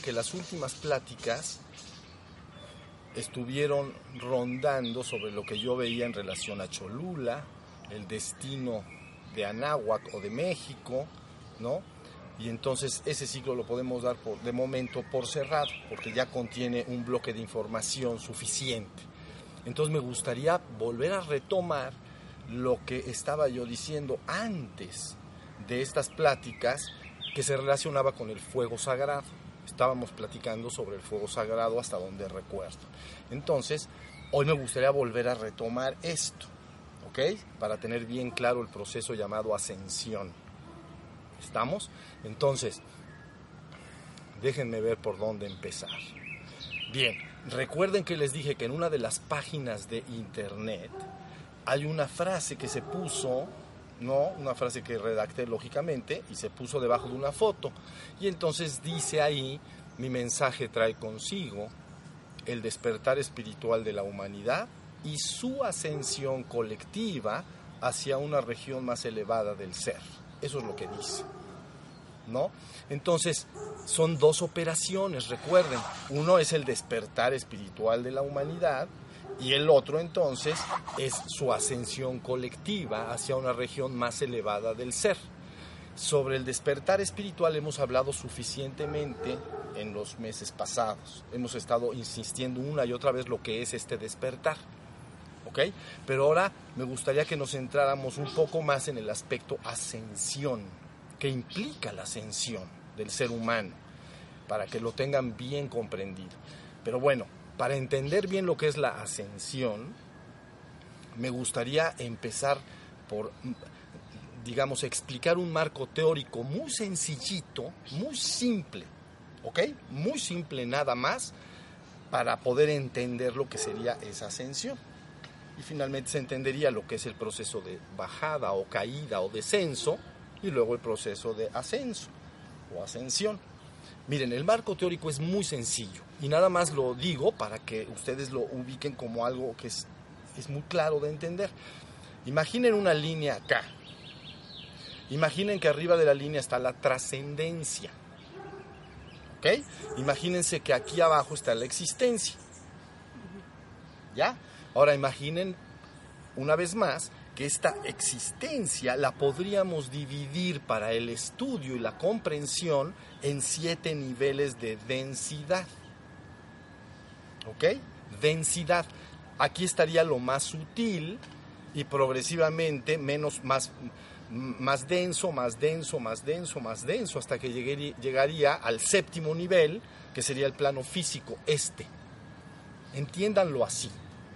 que las últimas pláticas estuvieron rondando sobre lo que yo veía en relación a Cholula, el destino de Anáhuac o de México, ¿no? Y entonces ese ciclo lo podemos dar por, de momento por cerrado, porque ya contiene un bloque de información suficiente. Entonces me gustaría volver a retomar lo que estaba yo diciendo antes de estas pláticas que se relacionaba con el fuego sagrado. Estábamos platicando sobre el fuego sagrado hasta donde recuerdo. Entonces, hoy me gustaría volver a retomar esto, ¿ok? Para tener bien claro el proceso llamado ascensión. ¿Estamos? Entonces, déjenme ver por dónde empezar. Bien, recuerden que les dije que en una de las páginas de internet hay una frase que se puso, no, una frase que redacté lógicamente y se puso debajo de una foto. Y entonces dice ahí, mi mensaje trae consigo el despertar espiritual de la humanidad y su ascensión colectiva hacia una región más elevada del ser. Eso es lo que dice. ¿No? Entonces, son dos operaciones, recuerden. Uno es el despertar espiritual de la humanidad y el otro entonces es su ascensión colectiva hacia una región más elevada del ser. Sobre el despertar espiritual hemos hablado suficientemente en los meses pasados. Hemos estado insistiendo una y otra vez lo que es este despertar. ¿Ok? Pero ahora me gustaría que nos centráramos un poco más en el aspecto ascensión, que implica la ascensión del ser humano, para que lo tengan bien comprendido. Pero bueno, para entender bien lo que es la ascensión, me gustaría empezar por, digamos, explicar un marco teórico muy sencillito, muy simple, ¿ok? Muy simple nada más para poder entender lo que sería esa ascensión. Y finalmente se entendería lo que es el proceso de bajada o caída o descenso y luego el proceso de ascenso o ascensión. Miren, el marco teórico es muy sencillo y nada más lo digo para que ustedes lo ubiquen como algo que es, es muy claro de entender. Imaginen una línea acá. Imaginen que arriba de la línea está la trascendencia. ¿Ok? Imagínense que aquí abajo está la existencia. ¿Ya? Ahora imaginen una vez más que esta existencia la podríamos dividir para el estudio y la comprensión en siete niveles de densidad. ¿Ok? Densidad. Aquí estaría lo más sutil y progresivamente menos, más, más denso, más denso, más denso, más denso, hasta que llegaría al séptimo nivel, que sería el plano físico, este. Entiéndanlo así,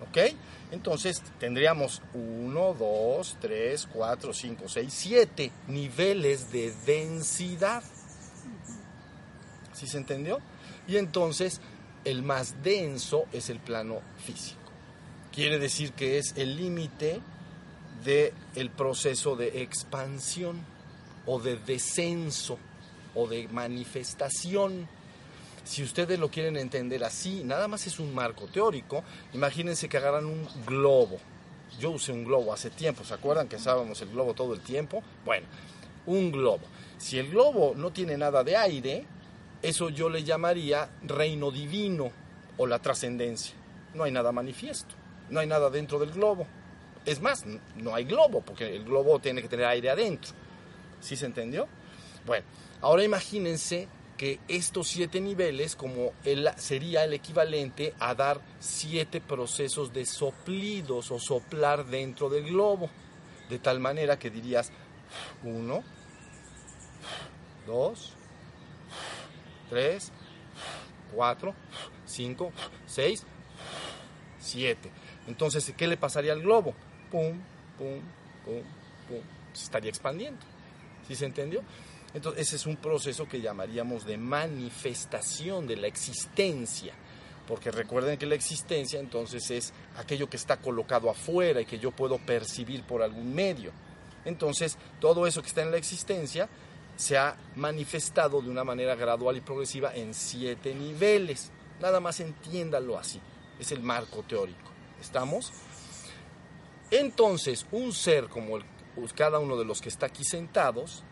¿ok? Entonces tendríamos 1, 2, 3, 4, 5, 6, 7 niveles de densidad. ¿Sí se entendió? Y entonces el más denso es el plano físico. Quiere decir que es el límite del el proceso de expansión o de descenso o de manifestación. Si ustedes lo quieren entender así, nada más es un marco teórico. Imagínense que agarran un globo. Yo usé un globo hace tiempo, ¿se acuerdan que usábamos el globo todo el tiempo? Bueno, un globo. Si el globo no tiene nada de aire, eso yo le llamaría reino divino o la trascendencia. No hay nada manifiesto, no hay nada dentro del globo. Es más, no hay globo, porque el globo tiene que tener aire adentro. ¿Sí se entendió? Bueno, ahora imagínense que estos siete niveles como sería el equivalente a dar siete procesos de soplidos o soplar dentro del globo. De tal manera que dirías uno, dos, tres, cuatro, cinco, seis, siete. Entonces, ¿qué le pasaría al globo? Pum, pum, pum, pum. Se estaría expandiendo. ¿Sí se entendió? Entonces, ese es un proceso que llamaríamos de manifestación de la existencia. Porque recuerden que la existencia entonces es aquello que está colocado afuera y que yo puedo percibir por algún medio. Entonces, todo eso que está en la existencia se ha manifestado de una manera gradual y progresiva en siete niveles. Nada más entiéndalo así. Es el marco teórico. ¿Estamos? Entonces, un ser como el, cada uno de los que está aquí sentados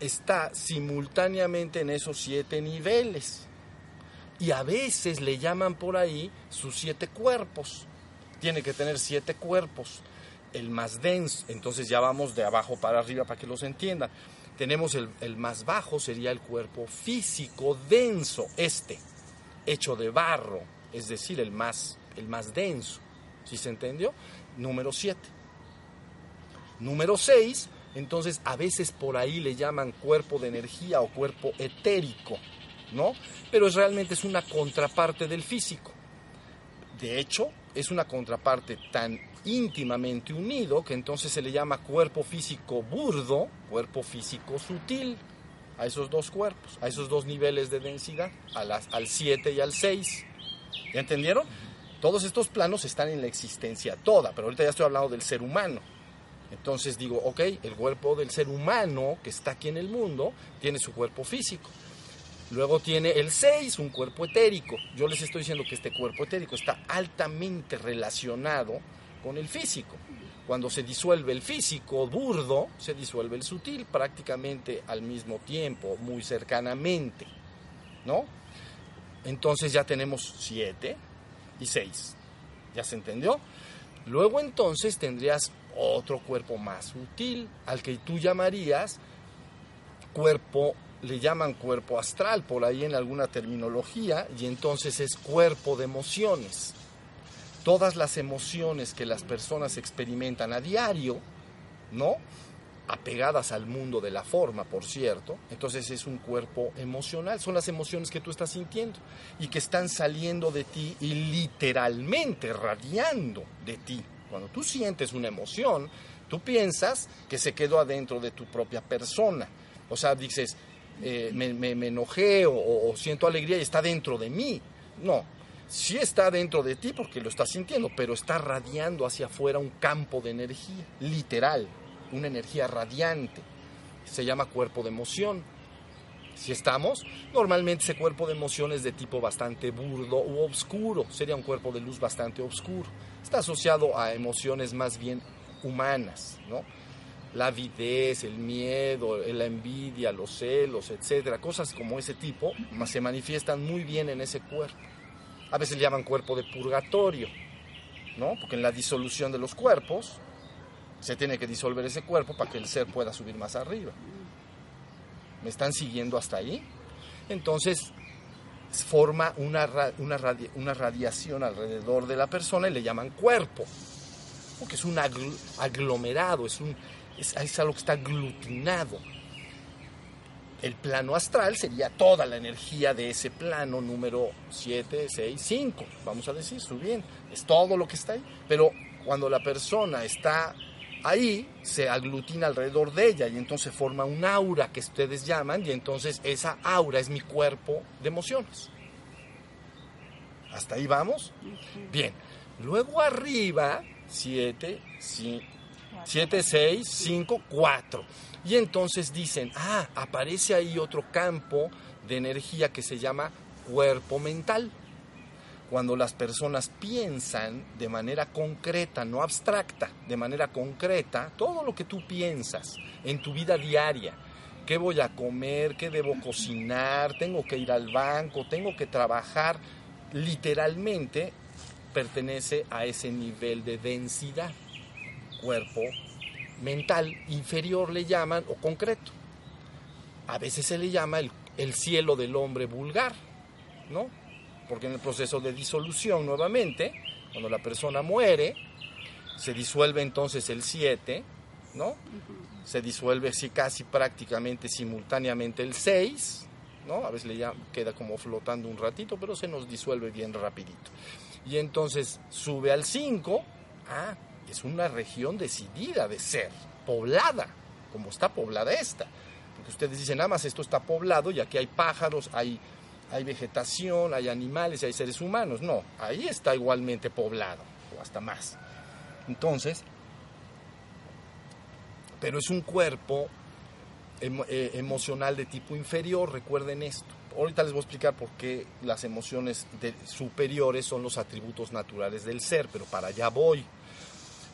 está simultáneamente en esos siete niveles. Y a veces le llaman por ahí sus siete cuerpos. Tiene que tener siete cuerpos. El más denso, entonces ya vamos de abajo para arriba para que los entiendan. Tenemos el, el más bajo, sería el cuerpo físico denso, este, hecho de barro, es decir, el más, el más denso. ¿Sí se entendió? Número 7. Número 6, entonces a veces por ahí le llaman cuerpo de energía o cuerpo etérico, ¿no? Pero es, realmente es una contraparte del físico. De hecho, es una contraparte tan íntimamente unido que entonces se le llama cuerpo físico burdo, cuerpo físico sutil, a esos dos cuerpos, a esos dos niveles de densidad, a las, al 7 y al 6. ¿Ya entendieron? Todos estos planos están en la existencia toda, pero ahorita ya estoy hablando del ser humano. Entonces digo, ok, el cuerpo del ser humano que está aquí en el mundo tiene su cuerpo físico. Luego tiene el 6, un cuerpo etérico. Yo les estoy diciendo que este cuerpo etérico está altamente relacionado con el físico. Cuando se disuelve el físico burdo, se disuelve el sutil prácticamente al mismo tiempo, muy cercanamente. ¿No? Entonces ya tenemos 7 y 6. ¿Ya se entendió? Luego entonces tendrías otro cuerpo más sutil, al que tú llamarías cuerpo, le llaman cuerpo astral por ahí en alguna terminología, y entonces es cuerpo de emociones. Todas las emociones que las personas experimentan a diario, ¿no? apegadas al mundo de la forma, por cierto, entonces es un cuerpo emocional, son las emociones que tú estás sintiendo y que están saliendo de ti y literalmente radiando de ti. Cuando tú sientes una emoción, tú piensas que se quedó adentro de tu propia persona. O sea, dices, eh, me, enojé o, o siento alegría y está dentro de mí. No, sí está dentro de ti porque lo estás sintiendo, pero está radiando hacia afuera un campo de energía, literal, una energía radiante. Se llama cuerpo de emoción. Si estamos, normalmente ese cuerpo de emoción es de tipo bastante burdo u oscuro, sería un cuerpo de luz bastante oscuro. Está asociado a emociones más bien humanas, ¿no? La avidez, el miedo, la envidia, los celos, etcétera, cosas como ese tipo se manifiestan muy bien en ese cuerpo. A veces le llaman cuerpo de purgatorio, ¿no? Porque en la disolución de los cuerpos se tiene que disolver ese cuerpo para que el ser pueda subir más arriba. ¿Me están siguiendo hasta ahí? Entonces forma una, una, una radiación alrededor de la persona y le llaman cuerpo, porque es un aglomerado, es, un, es, es algo que está aglutinado. El plano astral sería toda la energía de ese plano número 7, 6, 5, vamos a decir, subiendo. Es todo lo que está ahí. Pero cuando la persona está ahí se aglutina alrededor de ella y entonces forma un aura que ustedes llaman y entonces esa aura es mi cuerpo de emociones. ¿Hasta ahí vamos? Bien. Luego arriba, 7, 7, 6, 5, 4. Y entonces dicen, ah, aparece ahí otro campo de energía que se llama cuerpo mental cuando las personas piensan de manera concreta, no abstracta, de manera concreta, todo lo que tú piensas en tu vida diaria, qué voy a comer, qué debo cocinar, tengo que ir al banco, tengo que trabajar, literalmente pertenece a ese nivel de densidad, cuerpo mental inferior le llaman o concreto. A veces se le llama el, el cielo del hombre vulgar, ¿no? porque en el proceso de disolución nuevamente, cuando la persona muere, se disuelve entonces el 7, ¿no? Se disuelve así casi prácticamente simultáneamente el 6, ¿no? A veces le queda como flotando un ratito, pero se nos disuelve bien rapidito. Y entonces sube al 5, ah, es una región decidida de ser, poblada, como está poblada esta. Porque ustedes dicen, nada más esto está poblado y aquí hay pájaros, hay hay vegetación, hay animales hay seres humanos. No, ahí está igualmente poblado, o hasta más. Entonces, pero es un cuerpo eh, emocional de tipo inferior, recuerden esto. Ahorita les voy a explicar por qué las emociones superiores son los atributos naturales del ser, pero para allá voy.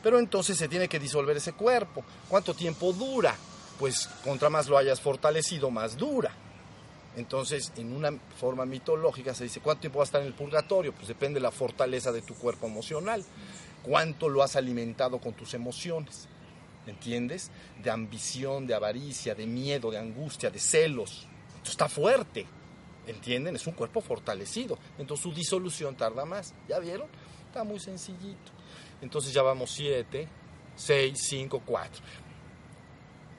Pero entonces se tiene que disolver ese cuerpo. ¿Cuánto tiempo dura? pues contra más lo hayas fortalecido, más dura. Entonces, en una forma mitológica se dice, ¿cuánto tiempo va a estar en el purgatorio? Pues depende de la fortaleza de tu cuerpo emocional. ¿Cuánto lo has alimentado con tus emociones? ¿Entiendes? De ambición, de avaricia, de miedo, de angustia, de celos. Esto está fuerte. ¿Entienden? Es un cuerpo fortalecido. Entonces su disolución tarda más. ¿Ya vieron? Está muy sencillito. Entonces ya vamos 7, 6, 5, 4.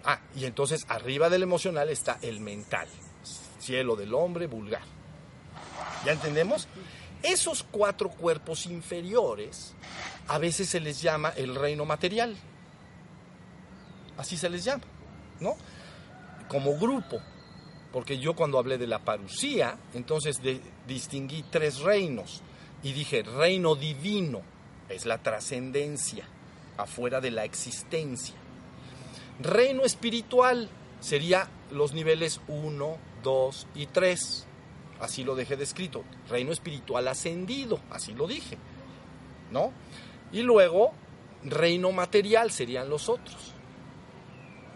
Ah, y entonces arriba del emocional está el mental. Cielo del hombre vulgar. ¿Ya entendemos? Esos cuatro cuerpos inferiores a veces se les llama el reino material. Así se les llama, ¿no? Como grupo. Porque yo cuando hablé de la parucía, entonces distinguí tres reinos. Y dije, reino divino es la trascendencia, afuera de la existencia. Reino espiritual sería los niveles 1, 2 y 3. Así lo dejé descrito. Reino espiritual ascendido, así lo dije. ¿No? Y luego, reino material serían los otros.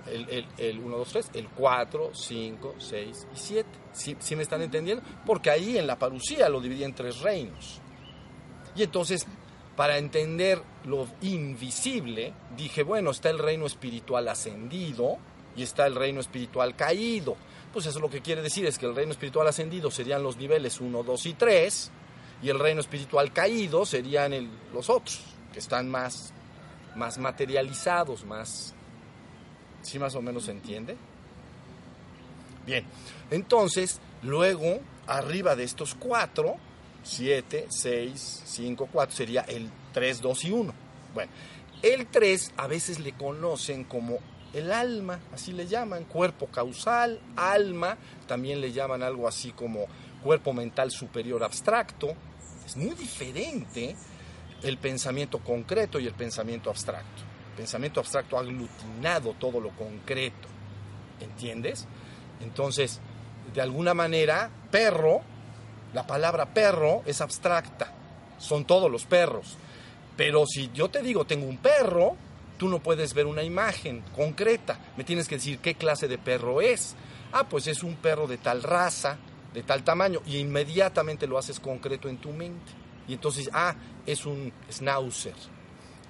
El, 1, 2, 3, el 4, 5, 6 y 7. ¿Sí, me están entendiendo? Porque ahí en la parucía lo dividí en tres reinos. Y entonces, para entender lo invisible, dije, bueno, está el reino espiritual ascendido y está el reino espiritual caído. Pues eso lo que quiere decir es que el reino espiritual ascendido serían los niveles 1, 2 y 3 y el reino espiritual caído serían los otros, que están más, más materializados, más... ¿Sí más o menos se entiende? Bien, entonces, luego, arriba de estos cuatro, 7, 6, 5, 4, sería el 3, 2 y 1. Bueno, el 3 a veces le conocen como el alma, así le llaman, cuerpo causal, alma, también le llaman algo así como cuerpo mental superior abstracto. Es muy diferente el pensamiento concreto y el pensamiento abstracto. Pensamiento abstracto ha aglutinado todo lo concreto, ¿entiendes? Entonces, de alguna manera, perro, la palabra perro es abstracta, son todos los perros. Pero si yo te digo tengo un perro, tú no puedes ver una imagen concreta. Me tienes que decir qué clase de perro es. Ah, pues es un perro de tal raza, de tal tamaño, y inmediatamente lo haces concreto en tu mente. Y entonces, ah, es un schnauzer,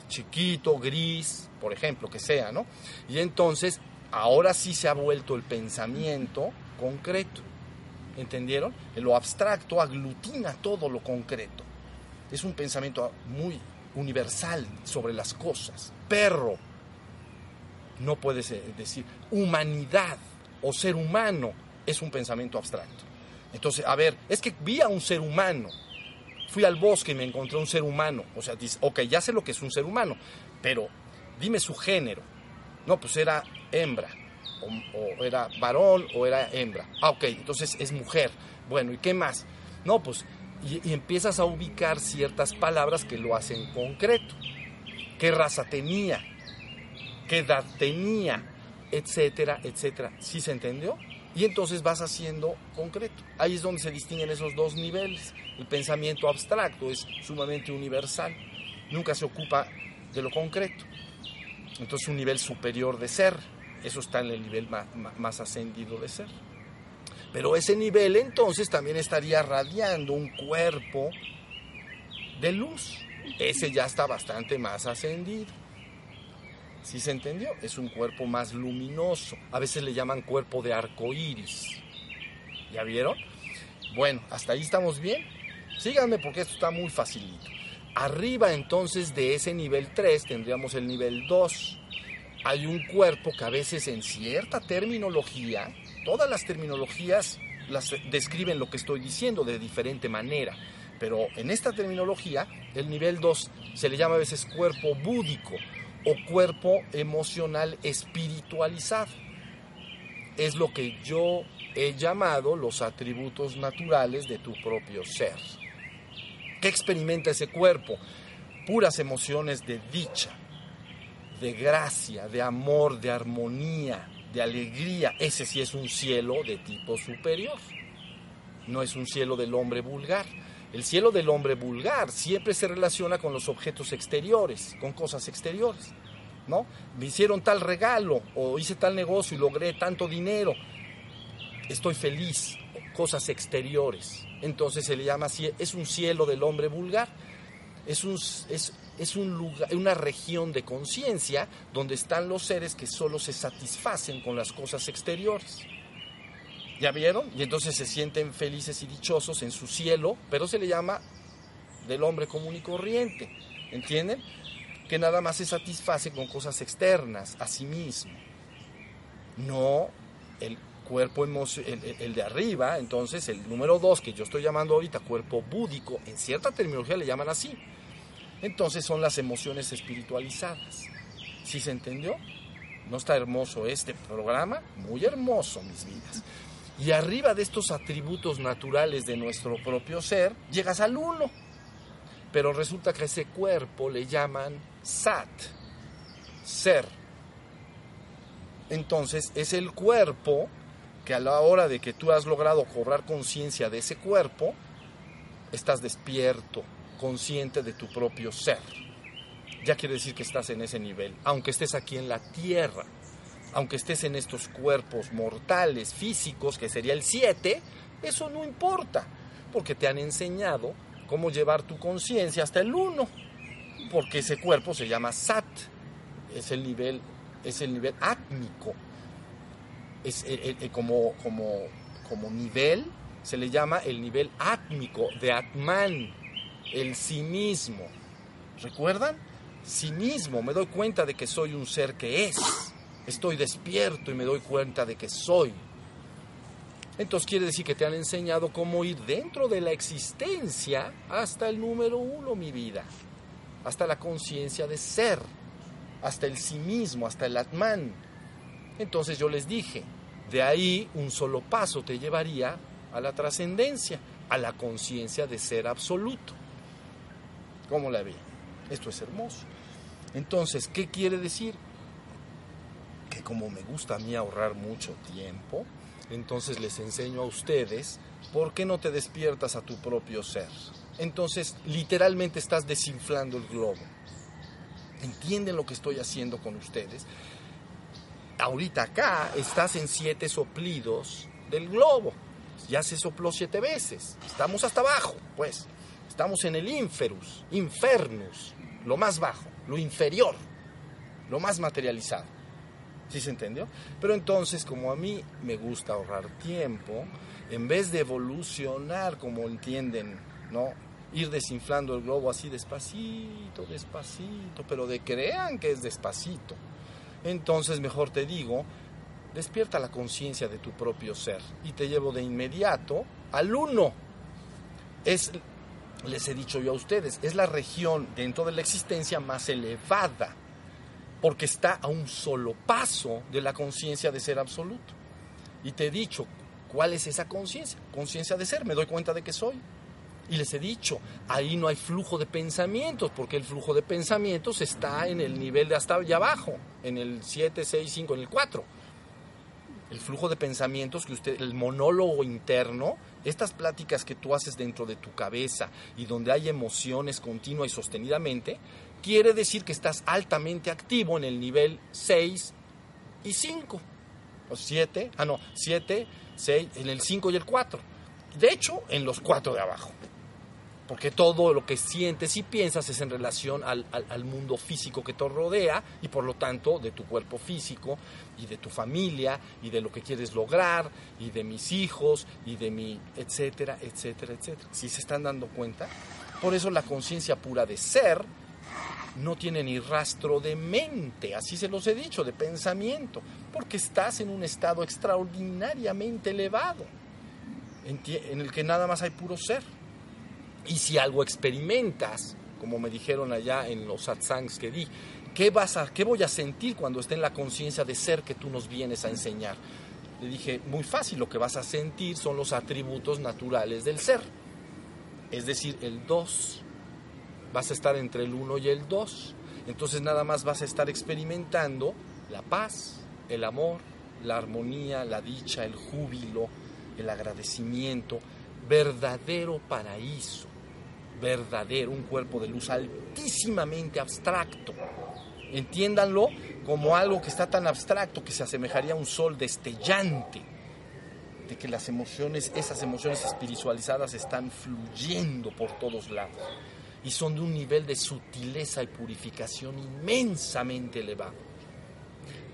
chiquito, gris, por ejemplo, que sea, ¿no? Y entonces, ahora sí se ha vuelto el pensamiento concreto. ¿Entendieron? Lo abstracto aglutina todo lo concreto. Es un pensamiento muy universal sobre las cosas. Perro, no puedes eh, decir humanidad o ser humano, es un pensamiento abstracto. Entonces, a ver, es que vi a un ser humano, fui al bosque y me encontré un ser humano, o sea, dice, ok, ya sé lo que es un ser humano, pero dime su género. No, pues era hembra, o, era varón o era hembra. Ah, ok, entonces es mujer. Bueno, ¿y qué más? No, pues y, empiezas a ubicar ciertas palabras que lo hacen concreto. ¿Qué raza tenía? ¿Qué edad tenía? Etcétera, etcétera. ¿Sí se entendió? Y entonces vas haciendo concreto. Ahí es donde se distinguen esos dos niveles. El pensamiento abstracto es sumamente universal. Nunca se ocupa de lo concreto. Entonces un nivel superior de ser. Eso está en el nivel más ascendido de ser. Pero ese nivel entonces también estaría radiando un cuerpo de luz. Ese ya está bastante más ascendido. ¿Sí se entendió? Es un cuerpo más luminoso. A veces le llaman cuerpo de arco iris. ¿Ya vieron? Bueno, hasta ahí estamos bien. Síganme porque esto está muy facilito. Arriba entonces de ese nivel 3 tendríamos el nivel 2. Hay un cuerpo que a veces en cierta terminología todas las terminologías las describen lo que estoy diciendo de diferente manera. Pero en esta terminología, el nivel 2 se le llama a veces cuerpo búdico o cuerpo emocional espiritualizado. Es lo que yo he llamado los atributos naturales de tu propio ser. ¿Qué experimenta ese cuerpo? Puras emociones de dicha, de gracia, de amor, de armonía, de alegría. Ese sí es un cielo de tipo superior. No es un cielo del hombre vulgar. El cielo del hombre vulgar siempre se relaciona con los objetos exteriores, con cosas exteriores. ¿no? Me hicieron tal regalo o hice tal negocio y logré tanto dinero. Estoy feliz, cosas exteriores. Entonces se le llama así, es un cielo del hombre vulgar. Es, un, es un lugar, una región de conciencia donde están los seres que solo se satisfacen con las cosas exteriores. ¿Ya vieron? Y entonces se sienten felices y dichosos en su cielo, pero se le llama del hombre común y corriente. ¿Entienden? Que nada más se satisface con cosas externas, a sí mismo. No el cuerpo el, el, de arriba, entonces el número dos que yo estoy llamando ahorita cuerpo búdico, en cierta terminología le llaman así. Entonces son las emociones espiritualizadas. ¿Sí se entendió? ¿No está hermoso este programa? Muy hermoso, mis vidas. Y arriba de estos atributos naturales de nuestro propio ser, llegas al uno. Pero resulta que a ese cuerpo le llaman sat, ser. Entonces es el cuerpo que a la hora de que tú has logrado cobrar conciencia de ese cuerpo, estás despierto, consciente de tu propio ser. Ya quiere decir que estás en ese nivel, aunque estés aquí en la tierra aunque estés en estos cuerpos mortales, físicos, que sería el 7, eso no importa, porque te han enseñado cómo llevar tu conciencia hasta el 1, porque ese cuerpo se llama Sat, es el nivel, es el nivel átmico, es como, como, como nivel se le llama el nivel átmico de Atman, el sí mismo. ¿Recuerdan? Sí mismo, me doy cuenta de que soy un ser que es estoy despierto y me doy cuenta de que soy. Entonces quiere decir que te han enseñado cómo ir dentro de la existencia hasta el número uno, mi vida, hasta la conciencia de ser, hasta el sí mismo, hasta el Atman. Entonces yo les dije, de ahí un solo paso te llevaría a la trascendencia, a la conciencia de ser absoluto. ¿Cómo la ve? Esto es hermoso. Entonces, ¿qué quiere decir? como me gusta a mí ahorrar mucho tiempo, entonces les enseño a ustedes por qué no te despiertas a tu propio ser. Entonces, literalmente estás desinflando el globo. ¿Entienden lo que estoy haciendo con ustedes? Ahorita acá estás en siete soplidos del globo. Ya se sopló siete veces. Estamos hasta abajo, pues. Estamos en el inferus, infernus, lo más bajo, lo inferior, lo más materializado. ¿Sí se entendió? Pero entonces, como a mí me gusta ahorrar tiempo, en vez de evolucionar como entienden, ¿no? Ir desinflando el globo así despacito, despacito, pero de crean que es despacito. Entonces, mejor te digo, despierta la conciencia de tu propio ser y te llevo de inmediato al uno. Es, les he dicho yo a ustedes, es la región dentro de la existencia más elevada porque está a un solo paso de la conciencia de ser absoluto. Y te he dicho, ¿cuál es esa conciencia? Conciencia de ser, me doy cuenta de que soy. Y les he dicho, ahí no hay flujo de pensamientos, porque el flujo de pensamientos está en el nivel de hasta allá abajo, en el 7, 6, 5, en el 4. El flujo de pensamientos que usted, el monólogo interno, estas pláticas que tú haces dentro de tu cabeza y donde hay emociones continua y sostenidamente, quiere decir que estás altamente activo en el nivel 6 y 5. O 7, ah no, 7, 6, en el 5 y el 4. De hecho, en los 4 de abajo. Porque todo lo que sientes y piensas es en relación al, mundo físico que te rodea y por lo tanto de tu cuerpo físico y de tu familia y de lo que quieres lograr y de mis hijos y de mi etcétera, etcétera, etcétera. ¿Sí se están dando cuenta? Por eso la conciencia pura de ser no tiene ni rastro de mente, así se los he dicho, de pensamiento, porque estás en un estado extraordinariamente elevado, en el que nada más hay puro ser. Y si algo experimentas, como me dijeron allá en los satsangs que di, ¿qué, vas a, ¿qué voy a sentir cuando esté en la conciencia de ser que tú nos vienes a enseñar? Le dije, muy fácil, lo que vas a sentir son los atributos naturales del ser, es decir, el dos vas a estar entre el 1 y el 2. Entonces nada más vas a estar experimentando la paz, el amor, la armonía, la dicha, el júbilo, el agradecimiento, verdadero paraíso, verdadero, un cuerpo de luz altísimamente abstracto, Entiéndanlo como algo que está tan abstracto que se asemejaría a un sol destellante, de que las emociones, esas emociones espiritualizadas están fluyendo por todos lados y son de un nivel de sutileza y purificación inmensamente elevado.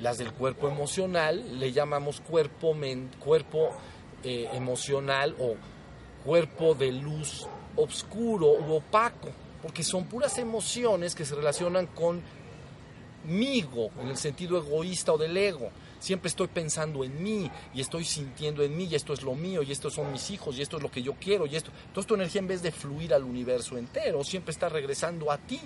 Las del cuerpo emocional le llamamos cuerpo, cuerpo eh, emocional o cuerpo de luz oscuro u opaco, porque son puras emociones que se relacionan conmigo, en el sentido egoísta o del ego. Siempre estoy pensando en mí y estoy sintiendo en mí y esto es lo mío y estos son mis hijos y esto es lo que yo quiero y esto. Entonces tu energía en vez de fluir al universo entero siempre está regresando a ti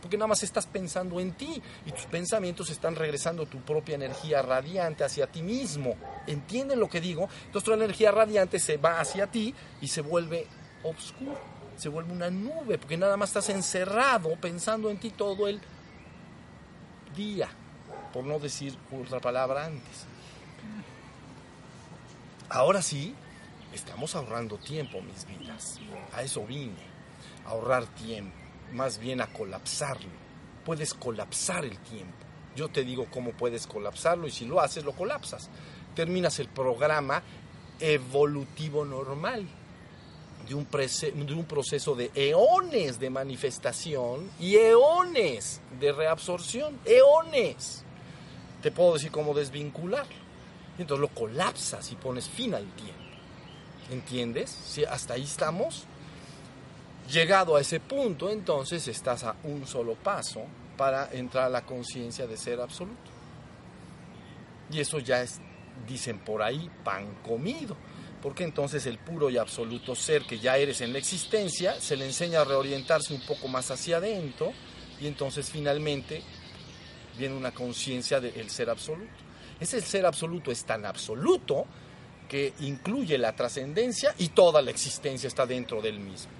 porque nada más estás pensando en ti y tus pensamientos están regresando tu propia energía radiante hacia ti mismo. ¿Entienden lo que digo? Entonces tu energía radiante se va hacia ti y se vuelve oscuro, se vuelve una nube, porque nada más estás encerrado pensando en ti todo el día por no decir otra palabra antes. Ahora sí, estamos ahorrando tiempo, mis vidas. A eso vine, ahorrar tiempo, más bien a colapsarlo. Puedes colapsar el tiempo. Yo te digo cómo puedes colapsarlo y si lo haces, lo colapsas. Terminas el programa evolutivo normal de un, de un proceso de eones de manifestación y eones de reabsorción. Eones te puedo decir cómo desvincularlo. Y entonces lo colapsas y pones fin al tiempo. ¿Entiendes? Si hasta ahí estamos. Llegado a ese punto, entonces estás a un solo paso para entrar a la conciencia de ser absoluto. Y eso ya es, dicen por ahí, pan comido. Porque entonces el puro y absoluto ser que ya eres en la existencia se le enseña a reorientarse un poco más hacia adentro y entonces finalmente viene una conciencia del ser absoluto. Ese ser absoluto es tan absoluto que incluye la trascendencia y toda la existencia está dentro del mismo.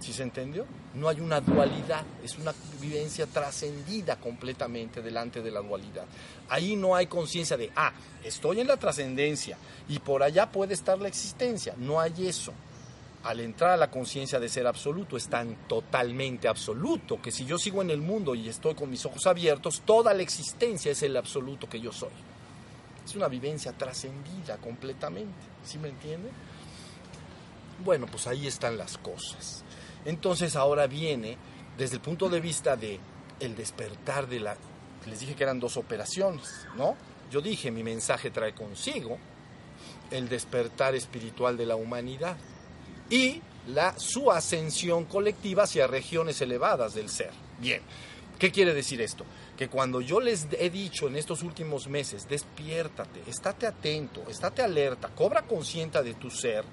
¿Sí se entendió? No hay una dualidad, es una vivencia trascendida completamente delante de la dualidad. Ahí no hay conciencia de, ah, estoy en la trascendencia y por allá puede estar la existencia. No hay eso al entrar a la conciencia de ser absoluto, es tan totalmente absoluto que si yo sigo en el mundo y estoy con mis ojos abiertos, toda la existencia es el absoluto que yo soy. Es una vivencia trascendida completamente, ¿sí me entienden? Bueno, pues ahí están las cosas. Entonces ahora viene, desde el punto de vista de el despertar de la... Les dije que eran dos operaciones, ¿no? Yo dije, mi mensaje trae consigo el despertar espiritual de la humanidad y la, su ascensión colectiva hacia regiones elevadas del ser. Bien, ¿qué quiere decir esto? Que cuando yo les he dicho en estos últimos meses, despiértate, estate atento, estate alerta, cobra consciente de tu ser,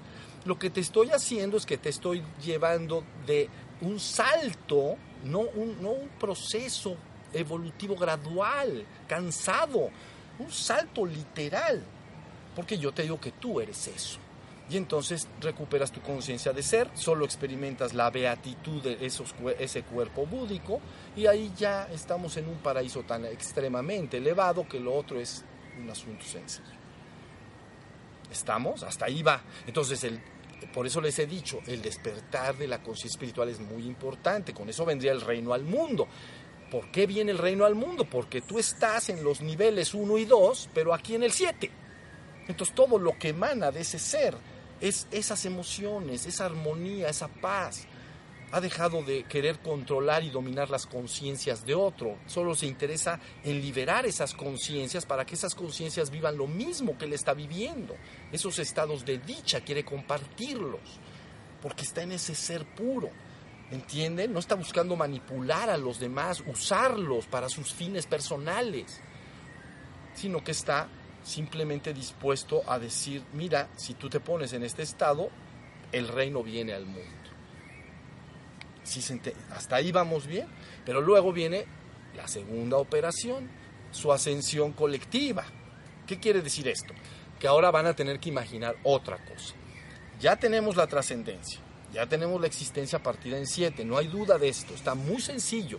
lo que te estoy haciendo es que te estoy llevando de un salto, no un, proceso evolutivo gradual, cansado, un salto literal, porque yo te digo que tú eres eso y entonces recuperas tu conciencia de ser, solo experimentas la beatitud de esos, ese cuerpo búdico y ahí ya estamos en un paraíso tan extremadamente elevado que lo otro es un asunto sencillo. ¿Estamos? Hasta ahí va. Entonces, el, por eso les he dicho, el despertar de la conciencia espiritual es muy importante, con eso vendría el reino al mundo. ¿Por qué viene el reino al mundo? Porque tú estás en los niveles 1 y 2, pero aquí en el 7. Entonces todo lo que emana de ese ser es esas emociones, esa armonía, esa paz. Ha dejado de querer controlar y dominar las conciencias de otro. Solo se interesa en liberar esas conciencias para que esas conciencias vivan lo mismo que él está viviendo. Esos estados de dicha quiere compartirlos. Porque está en ese ser puro. ¿Entienden? No está buscando manipular a los demás, usarlos para sus fines personales. Sino que está simplemente dispuesto a decir, mira, si tú te pones en este estado, el reino viene al mundo. Hasta ahí vamos bien, pero luego viene la segunda operación, su ascensión colectiva. ¿Qué quiere decir esto? Que ahora van a tener que imaginar otra cosa. Ya tenemos la trascendencia, ya tenemos la existencia partida en siete, no hay duda de esto, está muy sencillo.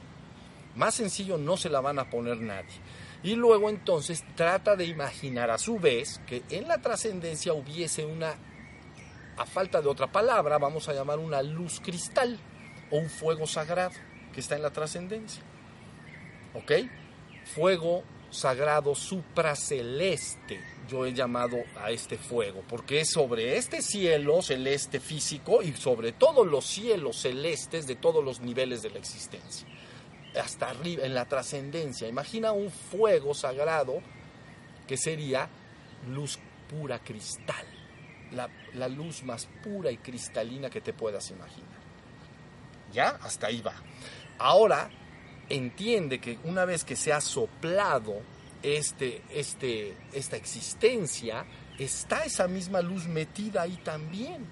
Más sencillo no se la van a poner nadie. Y luego entonces trata de imaginar a su vez que en la trascendencia hubiese una, a falta de otra palabra, vamos a llamar una luz cristal o un fuego sagrado que está en la trascendencia. ¿Ok? Fuego sagrado supraceleste, yo he llamado a este fuego, porque es sobre este cielo celeste físico y sobre todos los cielos celestes de todos los niveles de la existencia. Hasta arriba, en la trascendencia. Imagina un fuego sagrado que sería luz pura cristal, la, la luz más pura y cristalina que te puedas imaginar. ¿Ya? Hasta ahí va. Ahora, entiende que una vez que se ha soplado este, este, esta existencia, está esa misma luz metida ahí también.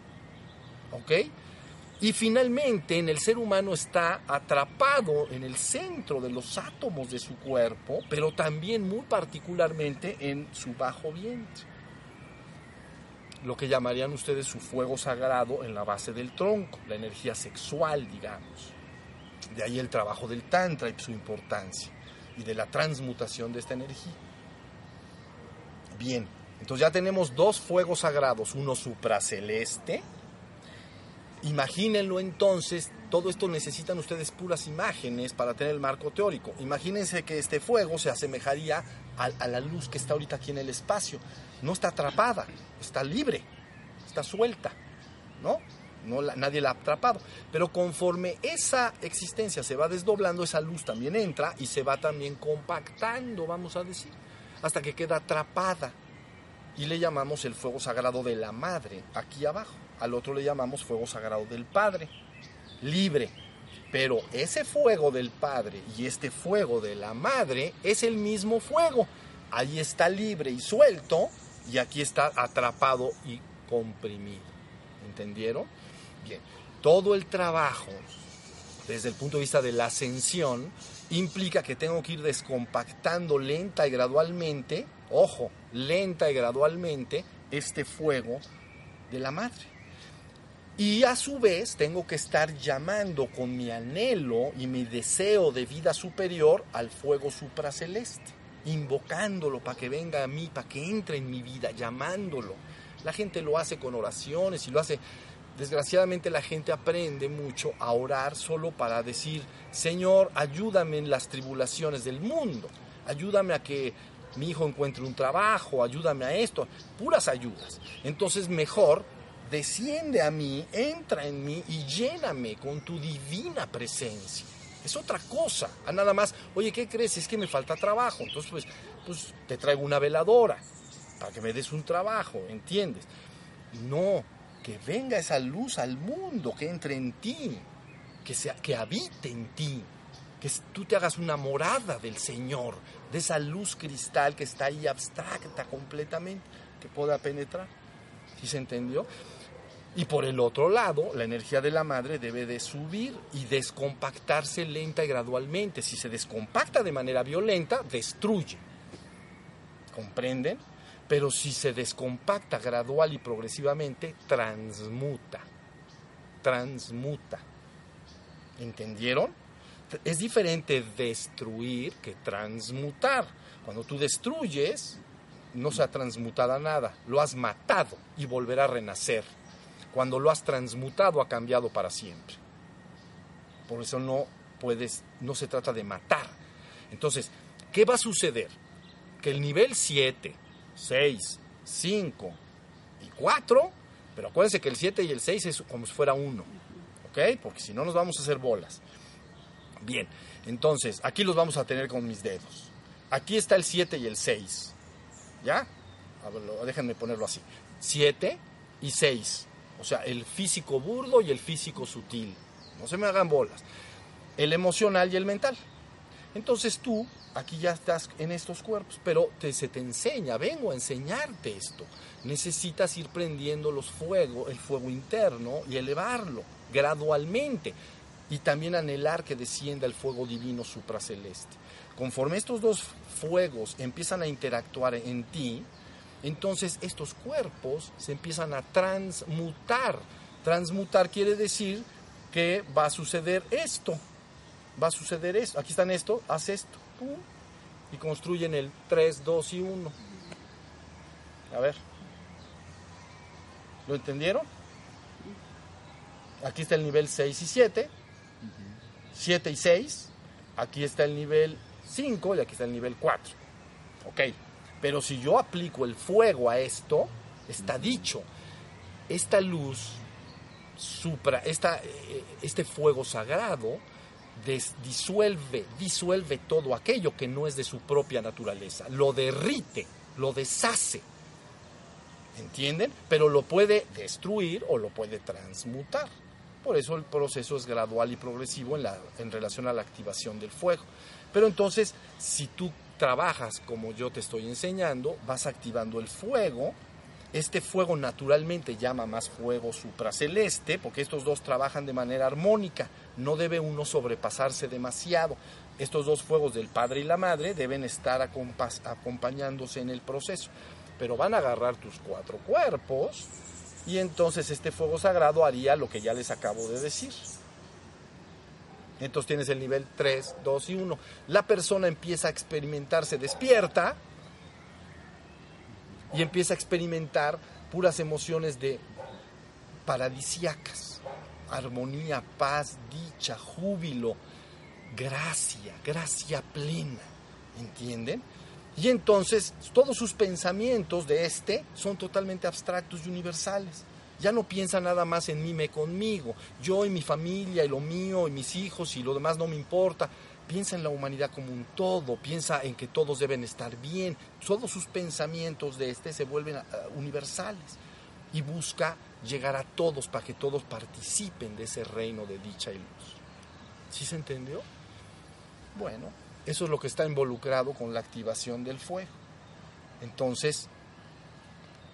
¿Ok? Y finalmente en el ser humano está atrapado en el centro de los átomos de su cuerpo, pero también muy particularmente en su bajo vientre. Lo que llamarían ustedes su fuego sagrado en la base del tronco, la energía sexual, digamos. De ahí el trabajo del Tantra y su importancia y de la transmutación de esta energía. Bien, entonces ya tenemos dos fuegos sagrados, uno supraceleste. Imagínenlo entonces, todo esto necesitan ustedes puras imágenes para tener el marco teórico. Imagínense que este fuego se asemejaría a, la luz que está ahorita aquí en el espacio. No está atrapada, está libre, está suelta, ¿no? no nadie la ha atrapado. Pero conforme esa existencia se va desdoblando, esa luz también entra y se va también compactando, vamos a decir, hasta que queda atrapada. Y le llamamos el fuego sagrado de la madre, aquí abajo. Al otro le llamamos fuego sagrado del padre, libre. Pero ese fuego del padre y este fuego de la madre es el mismo fuego. Ahí está libre y suelto y aquí está atrapado y comprimido. ¿Entendieron? Bien, todo el trabajo desde el punto de vista de la ascensión implica que tengo que ir descompactando lenta y gradualmente, ojo, lenta y gradualmente, este fuego de la madre. Y a su vez tengo que estar llamando con mi anhelo y mi deseo de vida superior al fuego supraceleste, invocándolo para que venga a mí, para que entre en mi vida, llamándolo. La gente lo hace con oraciones y lo hace Desgraciadamente la gente aprende mucho a orar solo para decir, Señor, ayúdame en las tribulaciones del mundo, ayúdame a que mi hijo encuentre un trabajo, ayúdame a esto, puras ayudas. Entonces mejor desciende a mí, entra en mí y lléname con tu divina presencia. Es otra cosa, nada más, oye, ¿qué crees? Es que me falta trabajo, entonces pues, pues te traigo una veladora para que me des un trabajo, ¿entiendes? No, que venga esa luz al mundo, que entre en ti, que, sea, que habite en ti, que tú te hagas una morada del Señor, de esa luz cristal que está ahí abstracta completamente, que pueda penetrar. ¿Sí se entendió? Y por el otro lado, la energía de la madre debe de subir y descompactarse lenta y gradualmente. Si se descompacta de manera violenta, destruye. ¿Comprenden? pero si se descompacta gradual y progresivamente, transmuta. Transmuta. ¿Entendieron? Es diferente destruir que transmutar. Cuando tú destruyes, no se ha transmutado nada, lo has matado y volverá a renacer. Cuando lo has transmutado ha cambiado para siempre. Por eso no puedes, no se trata de matar. Entonces, ¿qué va a suceder? Que el nivel 7, 6, 5 y 4, pero acuérdense que el 7 y el 6 es como si fuera 1, ¿ok? Porque si no nos vamos a hacer bolas. Bien, entonces aquí los vamos a tener con mis dedos. Aquí está el 7 y el 6, ¿ya? déjenme ponerlo así. 7 y 6, o sea, el físico burdo y el físico sutil. No se me hagan bolas. El emocional y el mental. Entonces tú aquí ya estás en estos cuerpos, pero te, se te enseña, vengo a enseñarte esto. Necesitas ir prendiendo los fuegos, el fuego interno y elevarlo gradualmente y también anhelar que descienda el fuego divino supraceleste. Conforme estos dos fuegos empiezan a interactuar en ti, entonces estos cuerpos se empiezan a transmutar. Transmutar quiere decir que va a suceder esto, va a suceder esto, aquí están esto, haz esto y construyen el 3, 2 y 1. A ver. ¿Lo entendieron? Aquí está el nivel 6 y 7. 7 y 6. Aquí está el nivel 5 y aquí está el nivel 4. Ok, pero si yo aplico el fuego a esto, está dicho, esta luz supra, esta, eh, este fuego sagrado disuelve, disuelve todo aquello que no es de su propia naturaleza, lo derrite, lo deshace. ¿Entienden? Pero lo puede destruir o lo puede transmutar. Por eso el proceso es gradual y progresivo en, la, en relación a la activación del fuego. Pero entonces, si tú trabajas como yo te estoy enseñando, vas activando el fuego. Este fuego naturalmente llama más fuego supraceleste, porque estos dos trabajan de manera armónica. No debe uno sobrepasarse demasiado. Estos dos fuegos del Padre y la Madre deben estar acompañándose en el proceso. Pero van a agarrar tus cuatro cuerpos y entonces este fuego sagrado haría lo que ya les acabo de decir. Entonces tienes el nivel 3, 2 y 1. La persona empieza a experimentar, se despierta y empieza a experimentar puras emociones de paradisiacas. Armonía, paz, dicha, júbilo, gracia, gracia plena. ¿Entienden? Y entonces todos sus pensamientos de este son totalmente abstractos y universales. Ya no piensa nada más en mí, me conmigo, yo y mi familia y lo mío y mis hijos y lo demás no me importa. Piensa en la humanidad como un todo, piensa en que todos deben estar bien. Todos sus pensamientos de este se vuelven ah, universales y busca llegar a todos para que todos participen de ese reino de dicha y luz. ¿Sí se entendió? Bueno, eso es lo que está involucrado con la activación del fuego. Entonces,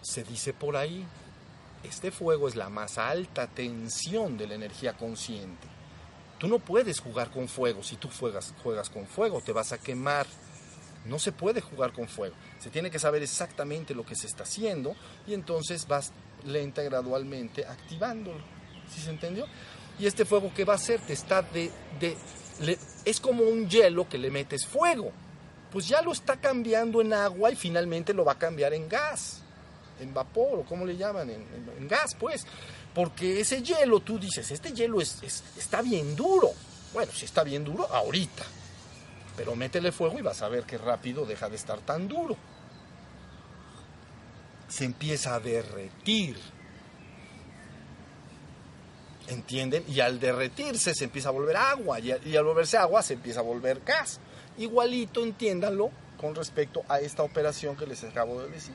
se dice por ahí, este fuego es la más alta tensión de la energía consciente. Tú no puedes jugar con fuego. Si tú juegas, juegas con fuego, te vas a quemar. No se puede jugar con fuego. Se tiene que saber exactamente lo que se está haciendo y entonces vas lenta gradualmente activándolo. ¿Sí se entendió? Y este fuego, ¿qué va a hacer? Te está de, de es como un hielo que le metes fuego. Pues ya lo está cambiando en agua y finalmente lo va a cambiar en gas, en vapor o como le llaman, en, gas, pues. Porque ese hielo, tú dices, este hielo es, está bien duro. Bueno, si está bien duro, ahorita. Pero métele fuego y vas a ver qué rápido deja de estar tan duro. Se empieza a derretir ¿Entienden? Y al derretirse se empieza a volver agua y, al volverse agua se empieza a volver gas. Igualito, entiéndanlo con respecto a esta operación que les acabo de decir.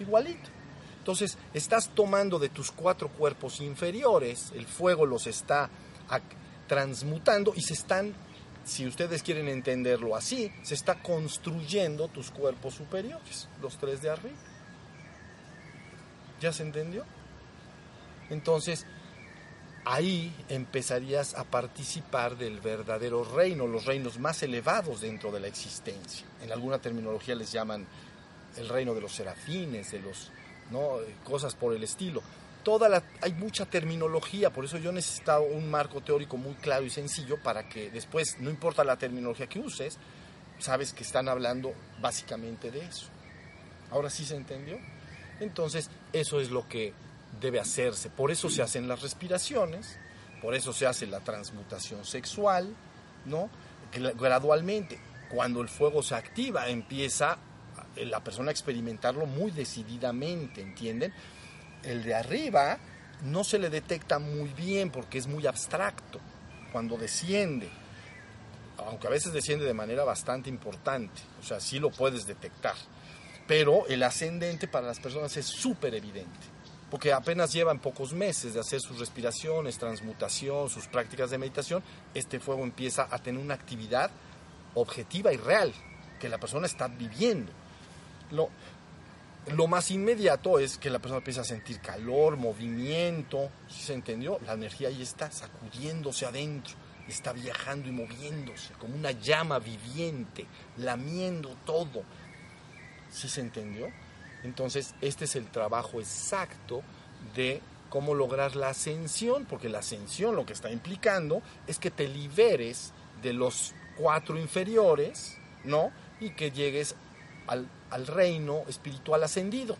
Igualito. Entonces, estás tomando de tus cuatro cuerpos inferiores, el fuego los está transmutando y se están, si ustedes quieren entenderlo así, se está construyendo tus cuerpos superiores, los tres de arriba. ¿Ya se entendió? Entonces, ahí empezarías a participar del verdadero reino, los reinos más elevados dentro de la existencia. En alguna terminología les llaman el reino de los serafines, de los ¿no? cosas por el estilo. Toda hay mucha terminología, por eso yo necesitaba un marco teórico muy claro y sencillo para que después, no importa la terminología que uses, sabes que están hablando básicamente de eso. Ahora sí se entendió. Entonces, eso es lo que debe hacerse. Por eso se hacen las respiraciones, por eso se hace la transmutación sexual, ¿no? Gradualmente, cuando el fuego se activa, empieza la persona experimentarlo muy decididamente, ¿entienden? El de arriba no se le detecta muy bien porque es muy abstracto cuando desciende, aunque a veces desciende de manera bastante importante, o sea, sí lo puedes detectar, pero el ascendente para las personas es súper evidente porque apenas llevan pocos meses de hacer sus respiraciones, transmutación, sus prácticas de meditación, este fuego empieza a tener una actividad objetiva y real que la persona está viviendo. Lo, lo más inmediato es que la persona empieza a sentir calor, movimiento, si se entendió? La energía ahí está sacudiéndose adentro, está viajando y moviéndose como una llama viviente, lamiendo todo. ¿Sí se entendió? Entonces, este es el trabajo exacto de cómo lograr la ascensión, porque la ascensión lo que está implicando es que te liberes de los cuatro inferiores, ¿no? Y que llegues al, al reino espiritual ascendido.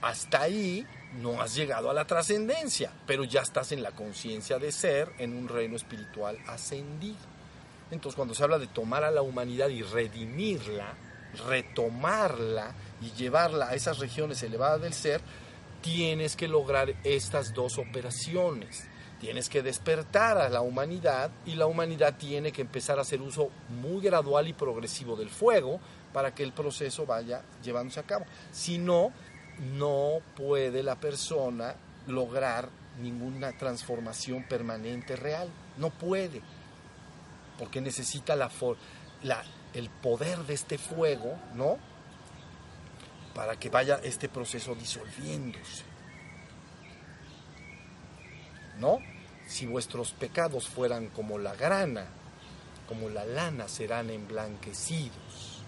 Hasta ahí no has llegado a la trascendencia, pero ya estás en la conciencia de ser en un reino espiritual ascendido. Entonces cuando se habla de tomar a la humanidad y redimirla, retomarla y llevarla a esas regiones elevadas del ser, tienes que lograr estas dos operaciones. Tienes que despertar a la humanidad y la humanidad tiene que empezar a hacer uso muy gradual y progresivo del fuego para que el proceso vaya llevándose a cabo. Si no, no puede la persona lograr ninguna transformación permanente real. No puede, porque necesita la, el poder de este fuego, ¿no? Para que vaya este proceso disolviéndose. ¿No? Si vuestros pecados fueran como la grana, como la lana, serán emblanquecidos.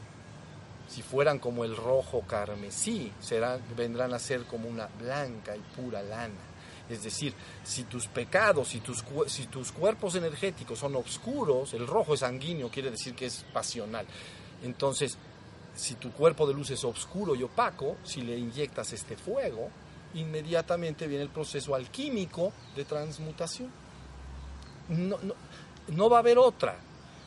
Si fueran como el rojo carmesí, serán, vendrán a ser como una blanca y pura lana. Es decir, si tus pecados, si tus, si tus cuerpos energéticos son oscuros, el rojo es sanguíneo, quiere decir que es pasional. Entonces, si tu cuerpo de luz es oscuro y opaco, si le inyectas este fuego, inmediatamente viene el proceso alquímico de transmutación. No, no, va a haber otra.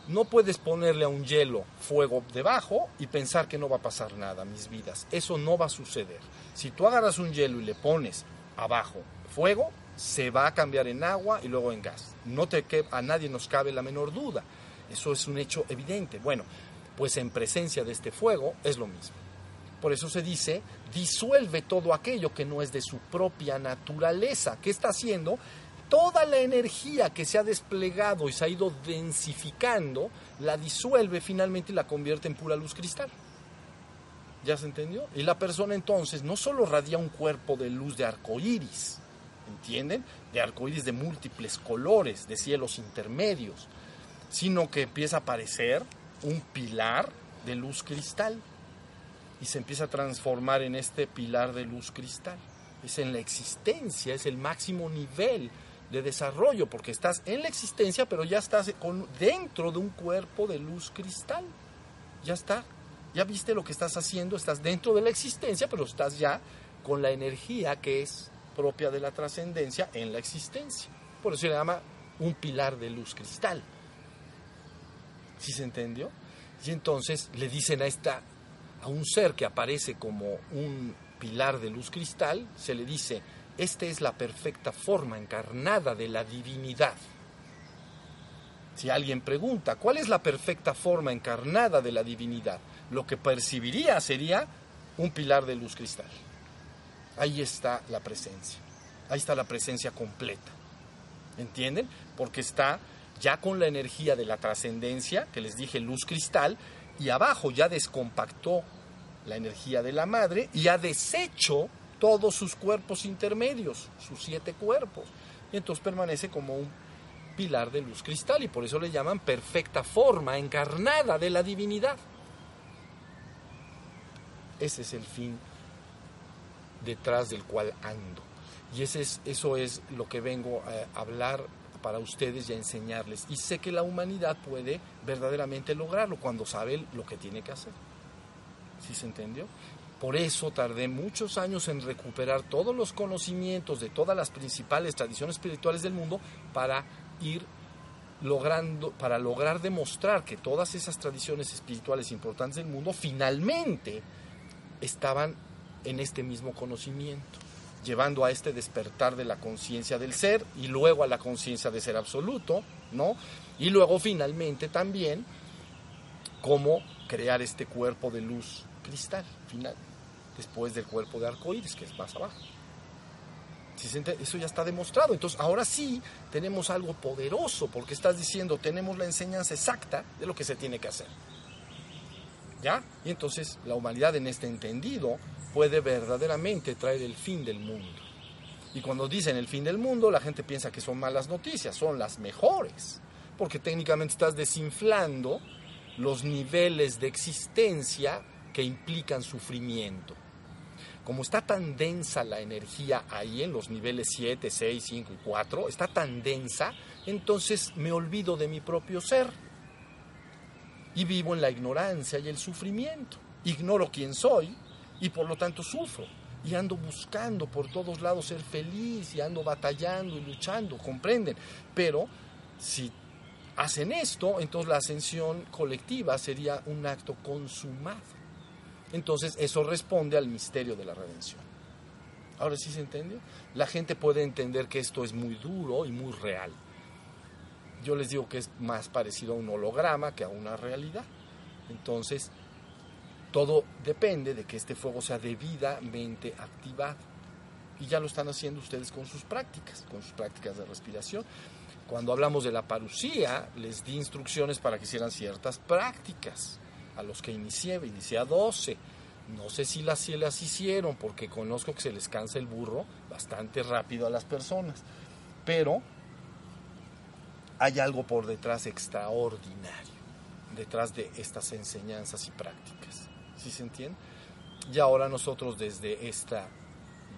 No puedes ponerle a un hielo fuego debajo y pensar que no va a pasar nada, mis vidas. Eso no va a suceder. Si tú agarras un hielo y le pones abajo fuego, se va a cambiar en agua y luego en gas. No te a nadie nos cabe la menor duda. Eso es un hecho evidente. Bueno, pues en presencia de este fuego es lo mismo. Por eso se dice, disuelve todo aquello que no es de su propia naturaleza. ¿Qué está haciendo? Toda la energía que se ha desplegado y se ha ido densificando, la disuelve finalmente y la convierte en pura luz cristal. ¿Ya se entendió? Y la persona entonces no solo radia un cuerpo de luz de arco iris, ¿entienden? De arcoíris de múltiples colores, de cielos intermedios, sino que empieza a aparecer un pilar de luz cristal y se empieza a transformar en este pilar de luz cristal. Es en la existencia, es el máximo nivel de desarrollo, porque estás en la existencia, pero ya estás dentro de un cuerpo de luz cristal. Ya está, ya viste lo que estás haciendo, estás dentro de la existencia, pero estás ya con la energía que es propia de la trascendencia en la existencia. Por eso se le llama un pilar de luz cristal. ¿Sí se entendió? Y entonces le dicen a esta a un ser que aparece como un pilar de luz cristal, se le dice, esta es la perfecta forma encarnada de la divinidad. Si alguien pregunta, ¿cuál es la perfecta forma encarnada de la divinidad? Lo que percibiría sería un pilar de luz cristal ahí está la presencia. Ahí está la presencia completa. ¿Entienden? Porque está ya con la energía de la trascendencia, que les dije luz cristal, y abajo ya descompactó la energía de la madre y ha deshecho todos sus cuerpos intermedios, sus siete cuerpos. Y entonces permanece como un pilar de luz cristal y por eso le llaman perfecta forma encarnada de la divinidad. Ese es el fin detrás del cual ando. Y ese es, eso es lo que vengo a hablar para ustedes y a enseñarles. Y sé que la humanidad puede verdaderamente lograrlo cuando sabe lo que tiene que hacer. ¿Sí se entendió? Por eso tardé muchos años en recuperar todos los conocimientos de todas las principales tradiciones espirituales del mundo para ir logrando, para lograr demostrar que todas esas tradiciones espirituales importantes del mundo finalmente estaban en este mismo conocimiento, llevando a este despertar de la conciencia del ser y luego a la conciencia de ser absoluto, ¿no? Y luego finalmente también cómo crear este cuerpo de luz cristal, final, después del cuerpo de arcoíris, que es más abajo. Eso ya está demostrado. Entonces, ahora sí tenemos algo poderoso, porque estás diciendo, tenemos la enseñanza exacta de lo que se tiene que hacer. ¿Ya? Y entonces la humanidad en este entendido puede verdaderamente traer el fin del mundo. Y cuando dicen el fin del mundo, la gente piensa que son malas noticias, son las mejores, porque técnicamente estás desinflando los niveles de existencia que implican sufrimiento. Como está tan densa la energía ahí en los niveles 7, 6, 5 y 4, está tan densa, entonces me olvido de mi propio ser y vivo en la ignorancia y el sufrimiento. Ignoro quién soy, y por lo tanto sufro y ando buscando por todos lados ser feliz y ando batallando y luchando, comprenden. Pero si hacen esto, entonces la ascensión colectiva sería un acto consumado. Entonces eso responde al misterio de la redención. Ahora sí se entiende. La gente puede entender que esto es muy duro y muy real. Yo les digo que es más parecido a un holograma que a una realidad. Entonces, todo depende de que este fuego sea debidamente activado. Y ya lo están haciendo ustedes con sus prácticas, con sus prácticas de respiración. Cuando hablamos de la parucía, les di instrucciones para que hicieran ciertas prácticas. A los que inicié, inicié a 12. No sé si las, si las hicieron, porque conozco que se les cansa el burro bastante rápido a las personas. Pero hay algo por detrás extraordinario, detrás de estas enseñanzas y prácticas. ¿Sí se entiende? Y ahora nosotros desde esta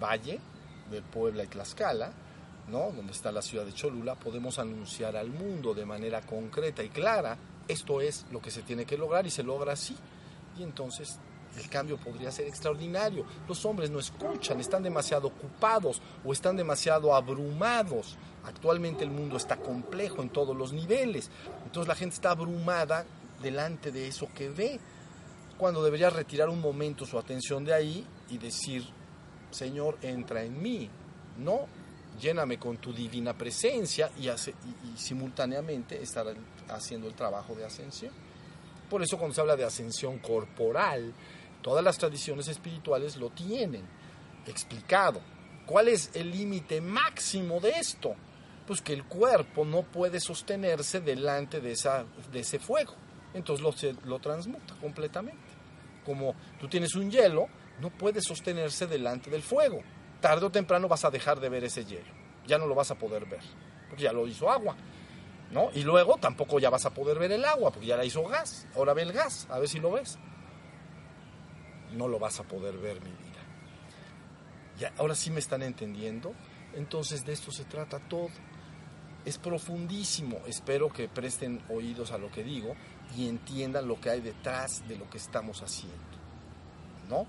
valle del Puebla y Tlaxcala, ¿no? donde está la ciudad de Cholula, podemos anunciar al mundo de manera concreta y clara, esto es lo que se tiene que lograr y se logra así. Y entonces el cambio podría ser extraordinario. Los hombres no escuchan, están demasiado ocupados o están demasiado abrumados. Actualmente el mundo está complejo en todos los niveles. Entonces la gente está abrumada delante de eso que ve. Cuando debería retirar un momento su atención de ahí y decir, Señor, entra en mí. No, lléname con tu divina presencia y, simultáneamente estar haciendo el trabajo de ascensión. Por eso cuando se habla de ascensión corporal, Todas las tradiciones espirituales lo tienen explicado. ¿Cuál es el límite máximo de esto? Pues que el cuerpo no puede sostenerse delante de, esa, de ese fuego. Entonces lo, lo transmuta completamente. Como tú tienes un hielo, no puede sostenerse delante del fuego. Tarde o temprano vas a dejar de ver ese hielo. Ya no lo vas a poder ver, porque ya lo hizo agua. ¿no? Y luego tampoco ya vas a poder ver el agua, porque ya la hizo gas. Ahora ve el gas, a ver si lo ves no lo vas a poder ver, mi vida. Ya, ahora sí me están entendiendo. Entonces de esto se trata todo. Es profundísimo. Espero que presten oídos a lo que digo y entiendan lo que hay detrás de lo que estamos haciendo. ¿No?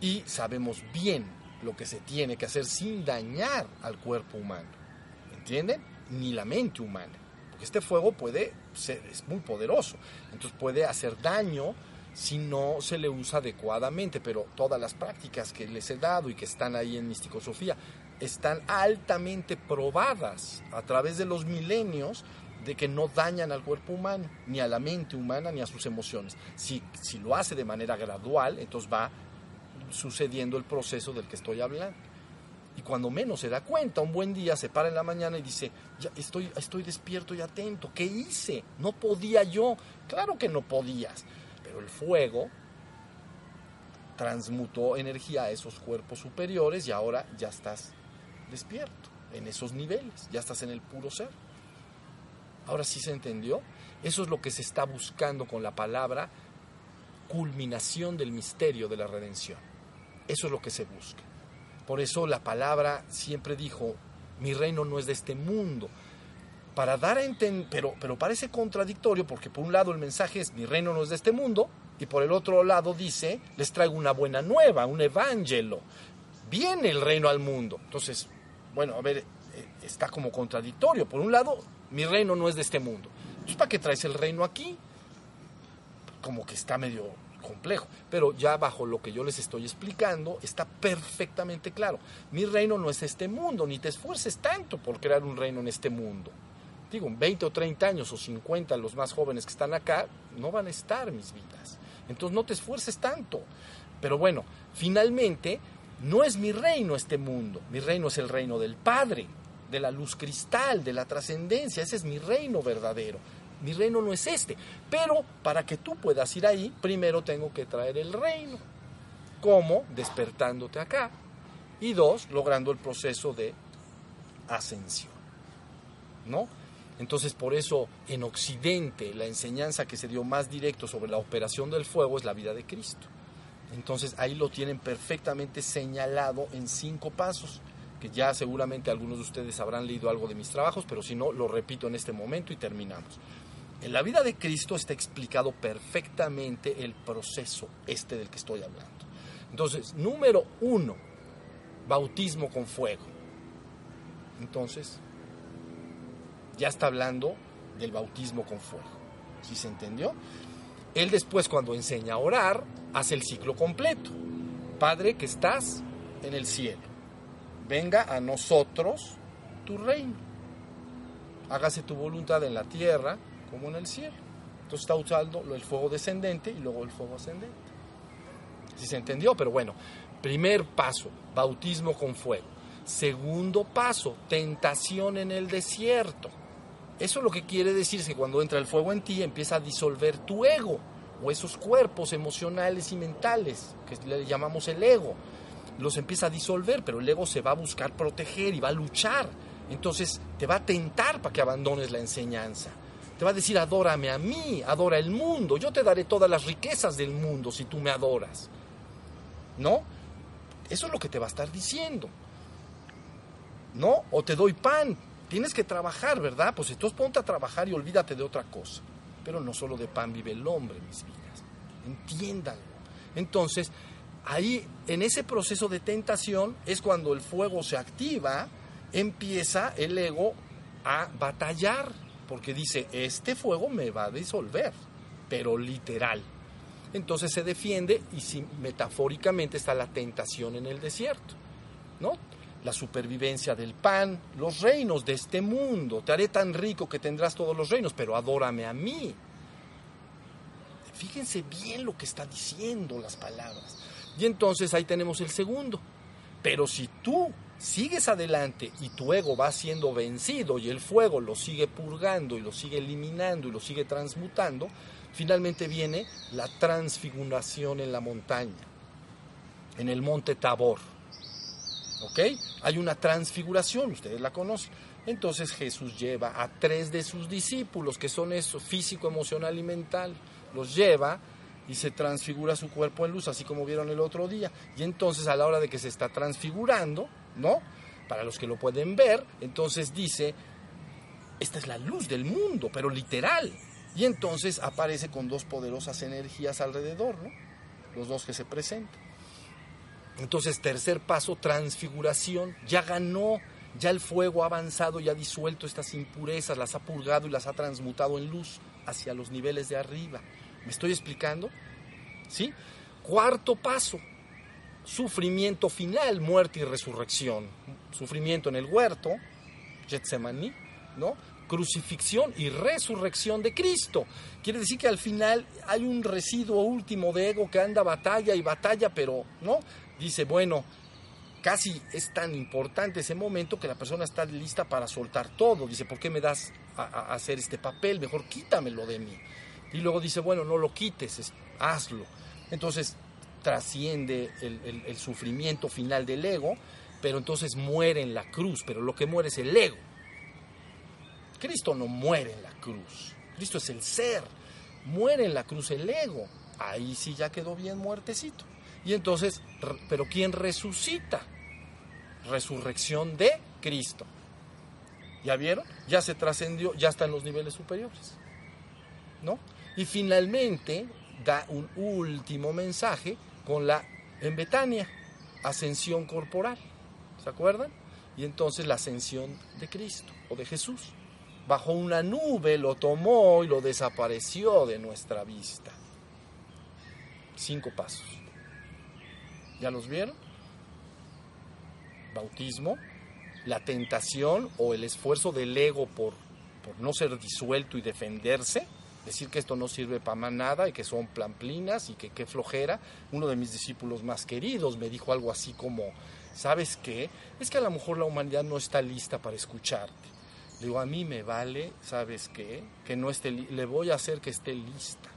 Y sabemos bien lo que se tiene que hacer sin dañar al cuerpo humano. ¿Entienden? Ni la mente humana. Porque este fuego puede ser, es muy poderoso. Entonces puede hacer daño si no se le usa adecuadamente, pero todas las prácticas que les he dado y que están ahí en Místico-Sofía están altamente probadas a través de los milenios de que no dañan al cuerpo humano, ni a la mente humana, ni a sus emociones. Si, si lo hace de manera gradual, entonces va sucediendo el proceso del que estoy hablando. Y cuando menos se da cuenta, un buen día se para en la mañana y dice, ya estoy, estoy despierto y atento, ¿qué hice? No podía yo. Claro que no podías pero el fuego transmutó energía a esos cuerpos superiores y ahora ya estás despierto en esos niveles, ya estás en el puro ser. Ahora sí se entendió. Eso es lo que se está buscando con la palabra culminación del misterio de la redención. Eso es lo que se busca. Por eso la palabra siempre dijo, mi reino no es de este mundo, para dar a entender, pero, pero parece contradictorio porque por un lado el mensaje es mi reino no es de este mundo y por el otro lado dice les traigo una buena nueva, un evangelo. Viene el reino al mundo. Entonces, bueno, a ver, eh, está como contradictorio. Por un lado, mi reino no es de este mundo. Entonces, ¿para qué traes el reino aquí? Como que está medio complejo, pero ya bajo lo que yo les estoy explicando está perfectamente claro. Mi reino no es este mundo, ni te esfuerces tanto por crear un reino en este mundo digo, 20 o 30 años o 50 los más jóvenes que están acá, no van a estar mis vidas. Entonces no te esfuerces tanto. Pero bueno, finalmente no es mi reino este mundo, mi reino es el reino del Padre, de la luz cristal, de la trascendencia, ese es mi reino verdadero. Mi reino no es este, pero para que tú puedas ir ahí, primero tengo que traer el reino. ¿Cómo? Despertándote acá. Y dos, logrando el proceso de ascensión. ¿No? Entonces, por eso en Occidente la enseñanza que se dio más directo sobre la operación del fuego es la vida de Cristo. Entonces, ahí lo tienen perfectamente señalado en cinco pasos, que ya seguramente algunos de ustedes habrán leído algo de mis trabajos, pero si no, lo repito en este momento y terminamos. En la vida de Cristo está explicado perfectamente el proceso este del que estoy hablando. Entonces, número uno, bautismo con fuego. Entonces, ya está hablando del bautismo con fuego. ¿Sí se entendió? Él después cuando enseña a orar, hace el ciclo completo. Padre que estás en el cielo, venga a nosotros tu reino. Hágase tu voluntad en la tierra como en el cielo. Entonces está usando el fuego descendente y luego el fuego ascendente. ¿Sí se entendió? Pero bueno, primer paso, bautismo con fuego. Segundo paso, tentación en el desierto. Eso lo que quiere decir es que cuando entra el fuego en ti empieza a disolver tu ego o esos cuerpos emocionales y mentales que le llamamos el ego. Los empieza a disolver, pero el ego se va a buscar proteger y va a luchar. Entonces te va a tentar para que abandones la enseñanza. Te va a decir, adórame a mí, adora el mundo. Yo te daré todas las riquezas del mundo si tú me adoras. ¿No? Eso es lo que te va a estar diciendo. ¿No? O te doy pan. Tienes que trabajar, ¿verdad? Pues entonces ponte a trabajar y olvídate de otra cosa. Pero no solo de pan vive el hombre, mis vidas. Entiéndanlo. Entonces, ahí, en ese proceso de tentación, es cuando el fuego se activa, empieza el ego a batallar porque dice, este fuego me va a disolver, pero literal. Entonces se defiende y si, metafóricamente está la tentación en el desierto, ¿no? La supervivencia del pan, los reinos de este mundo. Te haré tan rico que tendrás todos los reinos, pero adórame a mí. Fíjense bien lo que está diciendo las palabras. Y entonces ahí tenemos el segundo. Pero si tú sigues adelante y tu ego va siendo vencido y el fuego lo sigue purgando y lo sigue eliminando y lo sigue transmutando, finalmente viene la transfiguración en la montaña, en el monte Tabor. ¿Ok? Hay una transfiguración, ustedes la conocen. Entonces Jesús lleva a tres de sus discípulos, que son eso, físico, emocional y mental, los lleva y se transfigura su cuerpo en luz, así como vieron el otro día. Y entonces a la hora de que se está transfigurando, ¿no? Para los que lo pueden ver, entonces dice, esta es la luz del mundo, pero literal. Y entonces aparece con dos poderosas energías alrededor, ¿no? Los dos que se presentan. Entonces, tercer paso, transfiguración. Ya ganó, ya el fuego ha avanzado y ha disuelto estas impurezas, las ha purgado y las ha transmutado en luz hacia los niveles de arriba. ¿Me estoy explicando? ¿Sí? Cuarto paso, sufrimiento final, muerte y resurrección. Sufrimiento en el huerto, Getsemaní, ¿no? Crucifixión y resurrección de Cristo. Quiere decir que al final hay un residuo último de ego que anda batalla y batalla, pero, ¿no? Dice, bueno, casi es tan importante ese momento que la persona está lista para soltar todo. Dice, ¿por qué me das a, hacer este papel? Mejor quítamelo de mí. Y luego dice, bueno, no lo quites, hazlo. Entonces, trasciende el, sufrimiento final del ego, pero entonces muere en la cruz, pero lo que muere es el ego. Cristo no muere en la cruz, Cristo es el ser, muere en la cruz el ego, ahí sí ya quedó bien muertecito. Y entonces, pero ¿quién resucita? Resurrección de Cristo. ¿Ya vieron? Ya se trascendió, ya está en los niveles superiores. ¿No? Y finalmente da un último mensaje con la en Betania, ascensión corporal. ¿Se acuerdan? Y entonces la ascensión de Cristo o de Jesús. Bajo una nube lo tomó y lo desapareció de nuestra vista. Cinco pasos. ¿Ya los vieron? Bautismo, la tentación o el esfuerzo del ego por, por no ser disuelto y defenderse decir que esto no sirve para nada y que son plamplinas y que qué flojera. Uno de mis discípulos más queridos me dijo algo así como, ¿sabes qué? Es que a lo mejor la humanidad no está lista para escucharte. Le digo, a mí me vale, ¿sabes qué? Que no esté, le voy a hacer que esté lista.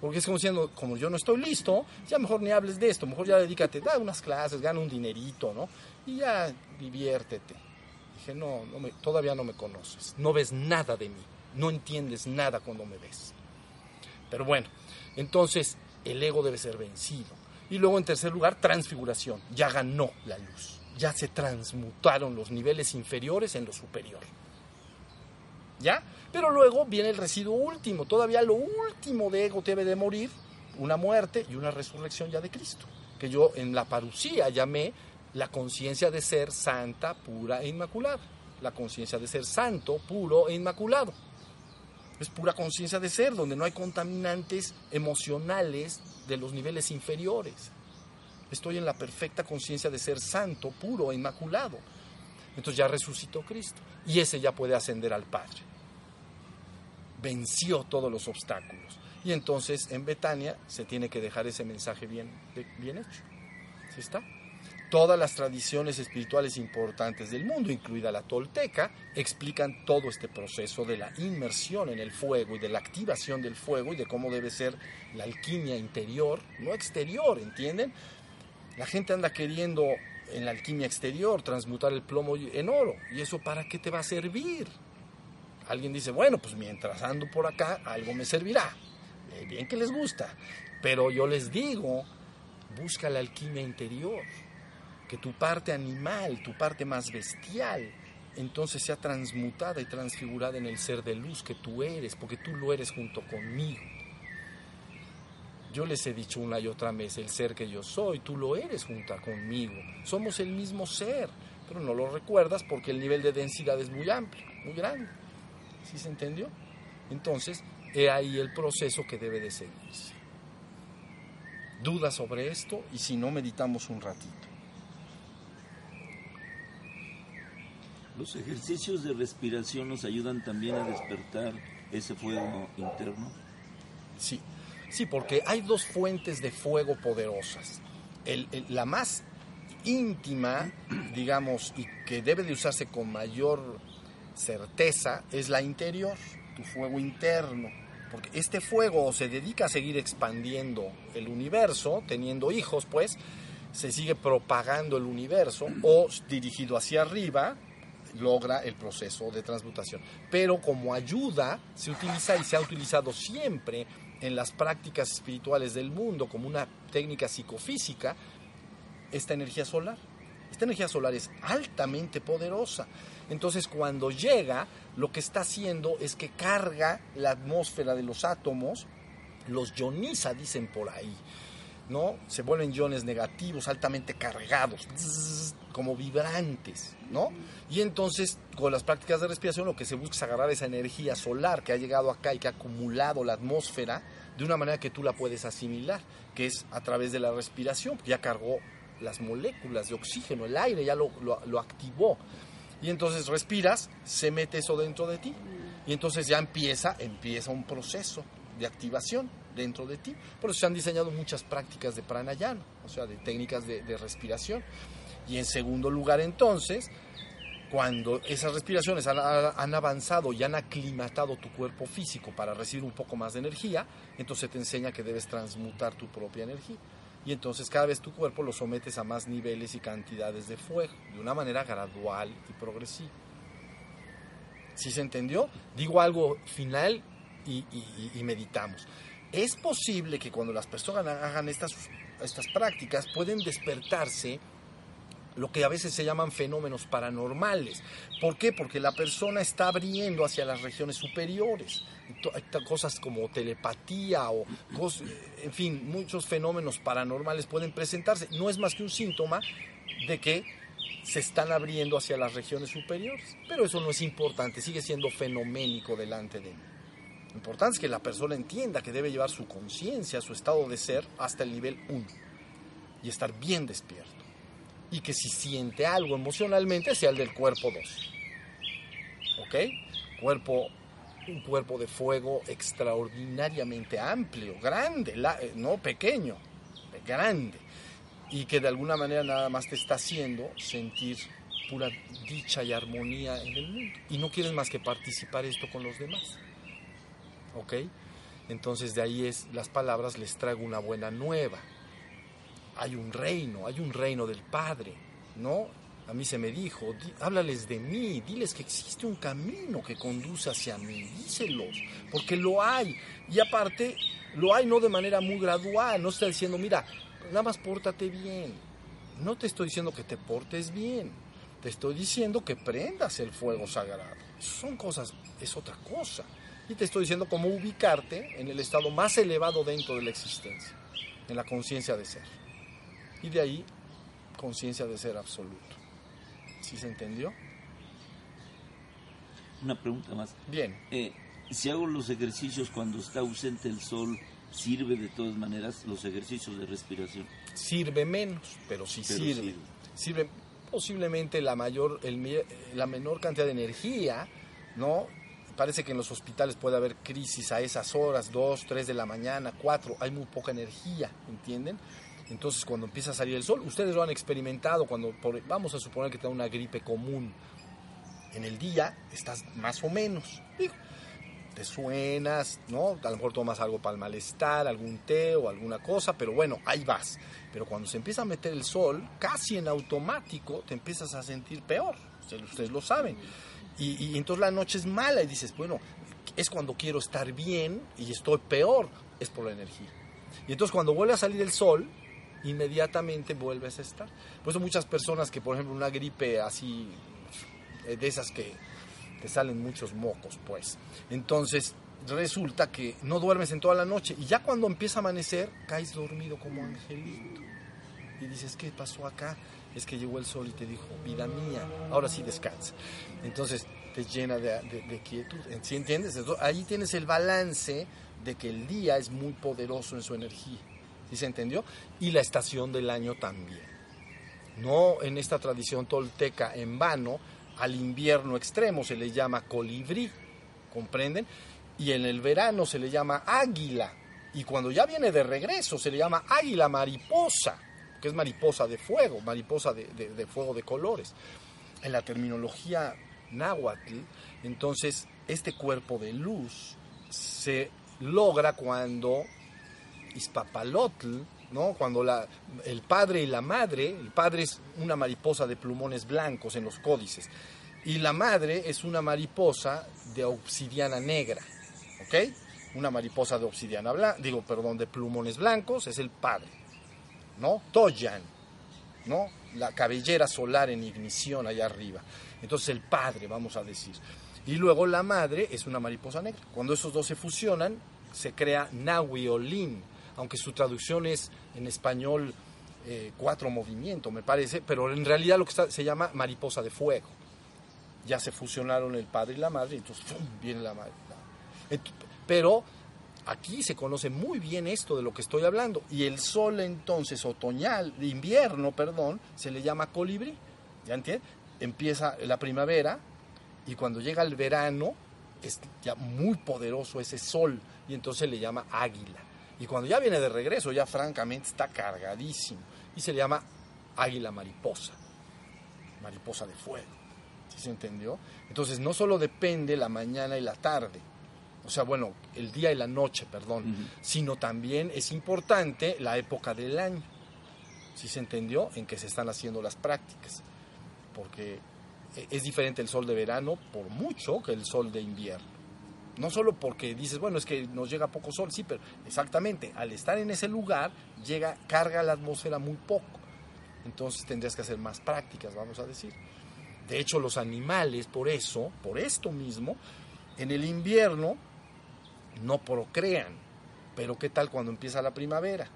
Porque es como diciendo, como yo no estoy listo, ya mejor ni hables de esto, mejor ya dedícate, da unas clases, gana un dinerito, ¿no? Y ya diviértete. Dije, no, no me, todavía no me conoces, no ves nada de mí no entiendes nada cuando me ves. Pero bueno, entonces el ego debe ser vencido. Y luego en tercer lugar, transfiguración. Ya ganó la luz. Ya se transmutaron los niveles inferiores en lo superior. ¿Ya? Pero luego viene el residuo último. Todavía lo último de ego debe de morir. Una muerte y una resurrección ya de Cristo. Que yo en la parucía llamé la conciencia de ser santa, pura e inmaculada. La conciencia de ser santo, puro e inmaculado. Es pura conciencia de ser, donde no hay contaminantes emocionales de los niveles inferiores. Estoy en la perfecta conciencia de ser santo, puro, inmaculado. Entonces ya resucitó Cristo. Y ese ya puede ascender al Padre. Venció todos los obstáculos. Y entonces en Betania se tiene que dejar ese mensaje bien, bien hecho. ¿Sí está? Todas las tradiciones espirituales importantes del mundo, incluida la tolteca, explican todo este proceso de la inmersión en el fuego y de la activación del fuego y de cómo debe ser la alquimia interior, no exterior, ¿entienden? La gente anda queriendo en la alquimia exterior transmutar el plomo en oro. ¿Y eso para qué te va a servir? Alguien dice, bueno, pues mientras ando por acá, algo me servirá. Eh, bien que les gusta. Pero yo les digo, busca la alquimia interior. Tu parte animal, tu parte más bestial, entonces sea transmutada y transfigurada en el ser de luz que tú eres, porque tú lo eres junto conmigo. Yo les he dicho una y otra vez, el ser que yo soy, tú lo eres junto conmigo. Somos el mismo ser, pero no lo recuerdas porque el nivel de densidad es muy amplio, muy grande. ¿Sí se entendió? Entonces, he ahí el proceso que debe de seguirse. ¿Dudas sobre esto? Y si no, meditamos un ratito. ¿Los ejercicios de respiración nos ayudan también a despertar ese fuego interno? Sí, Sí, porque hay dos fuentes de fuego poderosas. la más íntima, digamos, y que debe de usarse con mayor certeza, es la interior, tu fuego interno. Porque este fuego se dedica a seguir expandiendo el universo, teniendo hijos, pues, se sigue propagando el universo o dirigido hacia arriba, logra el proceso de transmutación. Pero como ayuda se utiliza y se ha utilizado siempre en las prácticas espirituales del mundo como una técnica psicofísica esta energía solar. Esta energía solar es altamente poderosa. Entonces cuando llega, lo que está haciendo es que carga la atmósfera de los átomos, los ioniza, dicen por ahí. ¿No? Se vuelven iones negativos, altamente cargados, como vibrantes, ¿no? Y entonces, con las prácticas de respiración, lo que se busca es agarrar esa energía solar que ha llegado acá y que ha acumulado la atmósfera de una manera que tú la puedes asimilar, que es a través de la respiración, ya cargó las moléculas de oxígeno, el aire ya lo, lo activó. Y entonces respiras, se mete eso dentro de ti. Y entonces ya empieza, empieza un proceso de activación dentro de ti. Por eso se han diseñado muchas prácticas de pranayama, o sea, de técnicas de, respiración. Y en segundo lugar, entonces, cuando esas respiraciones han, han, avanzado y han aclimatado tu cuerpo físico para recibir un poco más de energía, entonces te enseña que debes transmutar tu propia energía. Y entonces cada vez tu cuerpo lo sometes a más niveles y cantidades de fuego, de una manera gradual y progresiva. ¿Sí se entendió? Digo algo final y, y meditamos. Es posible que cuando las personas hagan estas, estas prácticas pueden despertarse lo que a veces se llaman fenómenos paranormales. ¿Por qué? Porque la persona está abriendo hacia las regiones superiores. Cosas como telepatía o, en fin, muchos fenómenos paranormales pueden presentarse. No es más que un síntoma de que se están abriendo hacia las regiones superiores. Pero eso no es importante, sigue siendo fenoménico delante de mí. Importante es que la persona entienda que debe llevar su conciencia, su estado de ser, hasta el nivel 1 y estar bien despierto. Y que si siente algo emocionalmente sea el del cuerpo 2. ¿Ok? Cuerpo, un cuerpo de fuego extraordinariamente amplio, grande, eh, no pequeño, grande. Y que de alguna manera nada más te está haciendo sentir pura dicha y armonía en el mundo. Y no quieres más que participar esto con los demás. ¿Ok? Entonces de ahí es, las palabras les traigo una buena nueva. Hay un reino, hay un reino del Padre, ¿no? A mí se me dijo, háblales de mí, diles que existe un camino que conduce hacia mí, díselos, porque lo hay. Y aparte, lo hay no de manera muy gradual, no está diciendo, mira, nada más pórtate bien. No te estoy diciendo que te portes bien, te estoy diciendo que prendas el fuego sagrado. Son cosas, es otra cosa. Y te estoy diciendo cómo ubicarte en el estado más elevado dentro de la existencia, en la conciencia de ser. Y de ahí, conciencia de ser absoluto. ¿Sí se entendió? Una pregunta más. Bien. Eh, Si hago los ejercicios cuando está ausente el sol, ¿sirve de todas maneras los ejercicios de respiración? Sirve menos, pero sí Pero sirve. sirve. Sirve posiblemente la mayor, el la menor cantidad de energía, ¿no? Parece que en los hospitales puede haber crisis a esas horas, 2, 3 de la mañana, 4, hay muy poca energía, ¿entienden? Entonces cuando empieza a salir el sol, ustedes lo han experimentado cuando, por- vamos a suponer que te da una gripe común, en el día estás más o menos, digo, te suenas, ¿no? A lo mejor tomas algo para el malestar, algún té o alguna cosa, pero bueno, ahí vas. Pero cuando se empieza a meter el sol, casi en automático te empiezas a sentir peor, ustedes, ustedes lo saben. Y, y entonces la noche es mala y dices, bueno, es cuando quiero estar bien y estoy peor, es por la energía. Y entonces cuando vuelve a salir el sol, inmediatamente vuelves a estar. Por eso muchas personas que, por ejemplo, una gripe así, eh, de esas que te salen muchos mocos, pues. Entonces resulta que no duermes en toda la noche y ya cuando empieza a amanecer caes dormido como angelito. Y dices, ¿qué pasó acá? Es que llegó el sol y te dijo, vida mía, ahora sí descansa. Entonces te llena de, quietud. ¿Sí entiendes? Ahí tienes el balance de que el día es muy poderoso en su energía. ¿Sí se entendió? Y la estación del año también. No en esta tradición tolteca en vano, al invierno extremo se le llama colibrí, ¿comprenden? Y en el verano se le llama águila. Y cuando ya viene de regreso se le llama águila mariposa, que es mariposa de fuego, mariposa de, fuego de colores. En la terminología náhuatl, entonces este cuerpo de luz se logra cuando Ispapalotl, ¿no? Cuando la, el padre y la madre, el padre es una mariposa de plumones blancos en los códices, y la madre es una mariposa de obsidiana negra, ¿ok? Una mariposa de obsidiana blanca, digo, perdón, de plumones blancos, es el padre, ¿no? Toyan, ¿no? La cabellera solar en ignición allá arriba. Entonces el padre, vamos a decir. Y luego la madre es una mariposa negra. Cuando esos dos se fusionan, se crea Nahuiolín, aunque su traducción es en español eh, cuatro movimientos, me parece, pero en realidad lo que se llama mariposa de fuego. Ya se fusionaron el padre y la madre, entonces ¡fum! viene la madre. Pero aquí se conoce muy bien esto de lo que estoy hablando. Y el sol entonces otoñal, invierno, perdón, se le llama colibrí. ¿Ya entiendes? Empieza la primavera y cuando llega el verano es ya muy poderoso ese sol y entonces le llama águila. Y cuando ya viene de regreso, ya francamente está cargadísimo y se le llama águila mariposa, mariposa de fuego. ¿Sí se entendió? Entonces no solo depende la mañana y la tarde, o sea, bueno, el día y la noche, perdón, sino también es importante la época del año. ¿Sí se entendió? En que se están haciendo las prácticas. Porque e- es diferente el sol de verano por mucho que el sol de invierno. No solo porque dices, bueno, es que nos llega poco sol, sí, pero exactamente, al estar en ese lugar, llega, carga la atmósfera muy poco. Entonces tendrías que hacer más prácticas, vamos a decir. De hecho, los animales, por eso, por esto mismo, en el invierno no procrean. Pero ¿qué tal cuando empieza la primavera?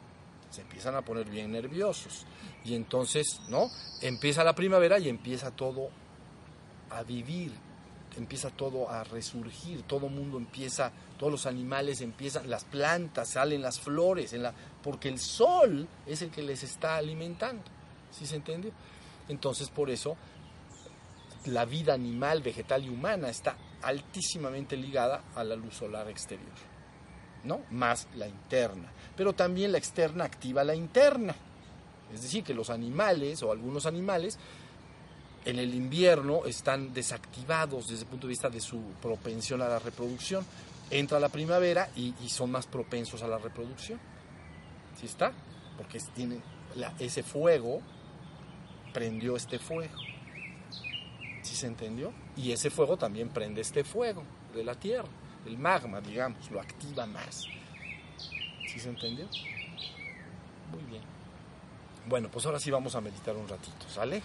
Se empiezan a poner bien nerviosos. Y entonces, ¿no? Empieza la primavera y empieza todo a vivir, empieza todo a resurgir, todo mundo empieza, todos los animales empiezan, las plantas salen las flores, porque el sol es el que les está alimentando. ¿Sí se entiende? Entonces, por eso, la vida animal, vegetal y humana está altísimamente ligada a la luz solar exterior, ¿no? Más la interna. Pero también la externa activa la interna. Es decir, que los animales o algunos animales en el invierno están desactivados desde el punto de vista de su propensión a la reproducción. Entra la primavera y, son más propensos a la reproducción. ¿Sí está? Porque tienen la- ese fuego prendió este fuego. ¿Sí se entendió? Y ese fuego también prende este fuego de la tierra. El magma, digamos, lo activa más. ¿Sí se entendió? Muy bien. Bueno, pues ahora sí vamos a meditar un ratito, ¿sale?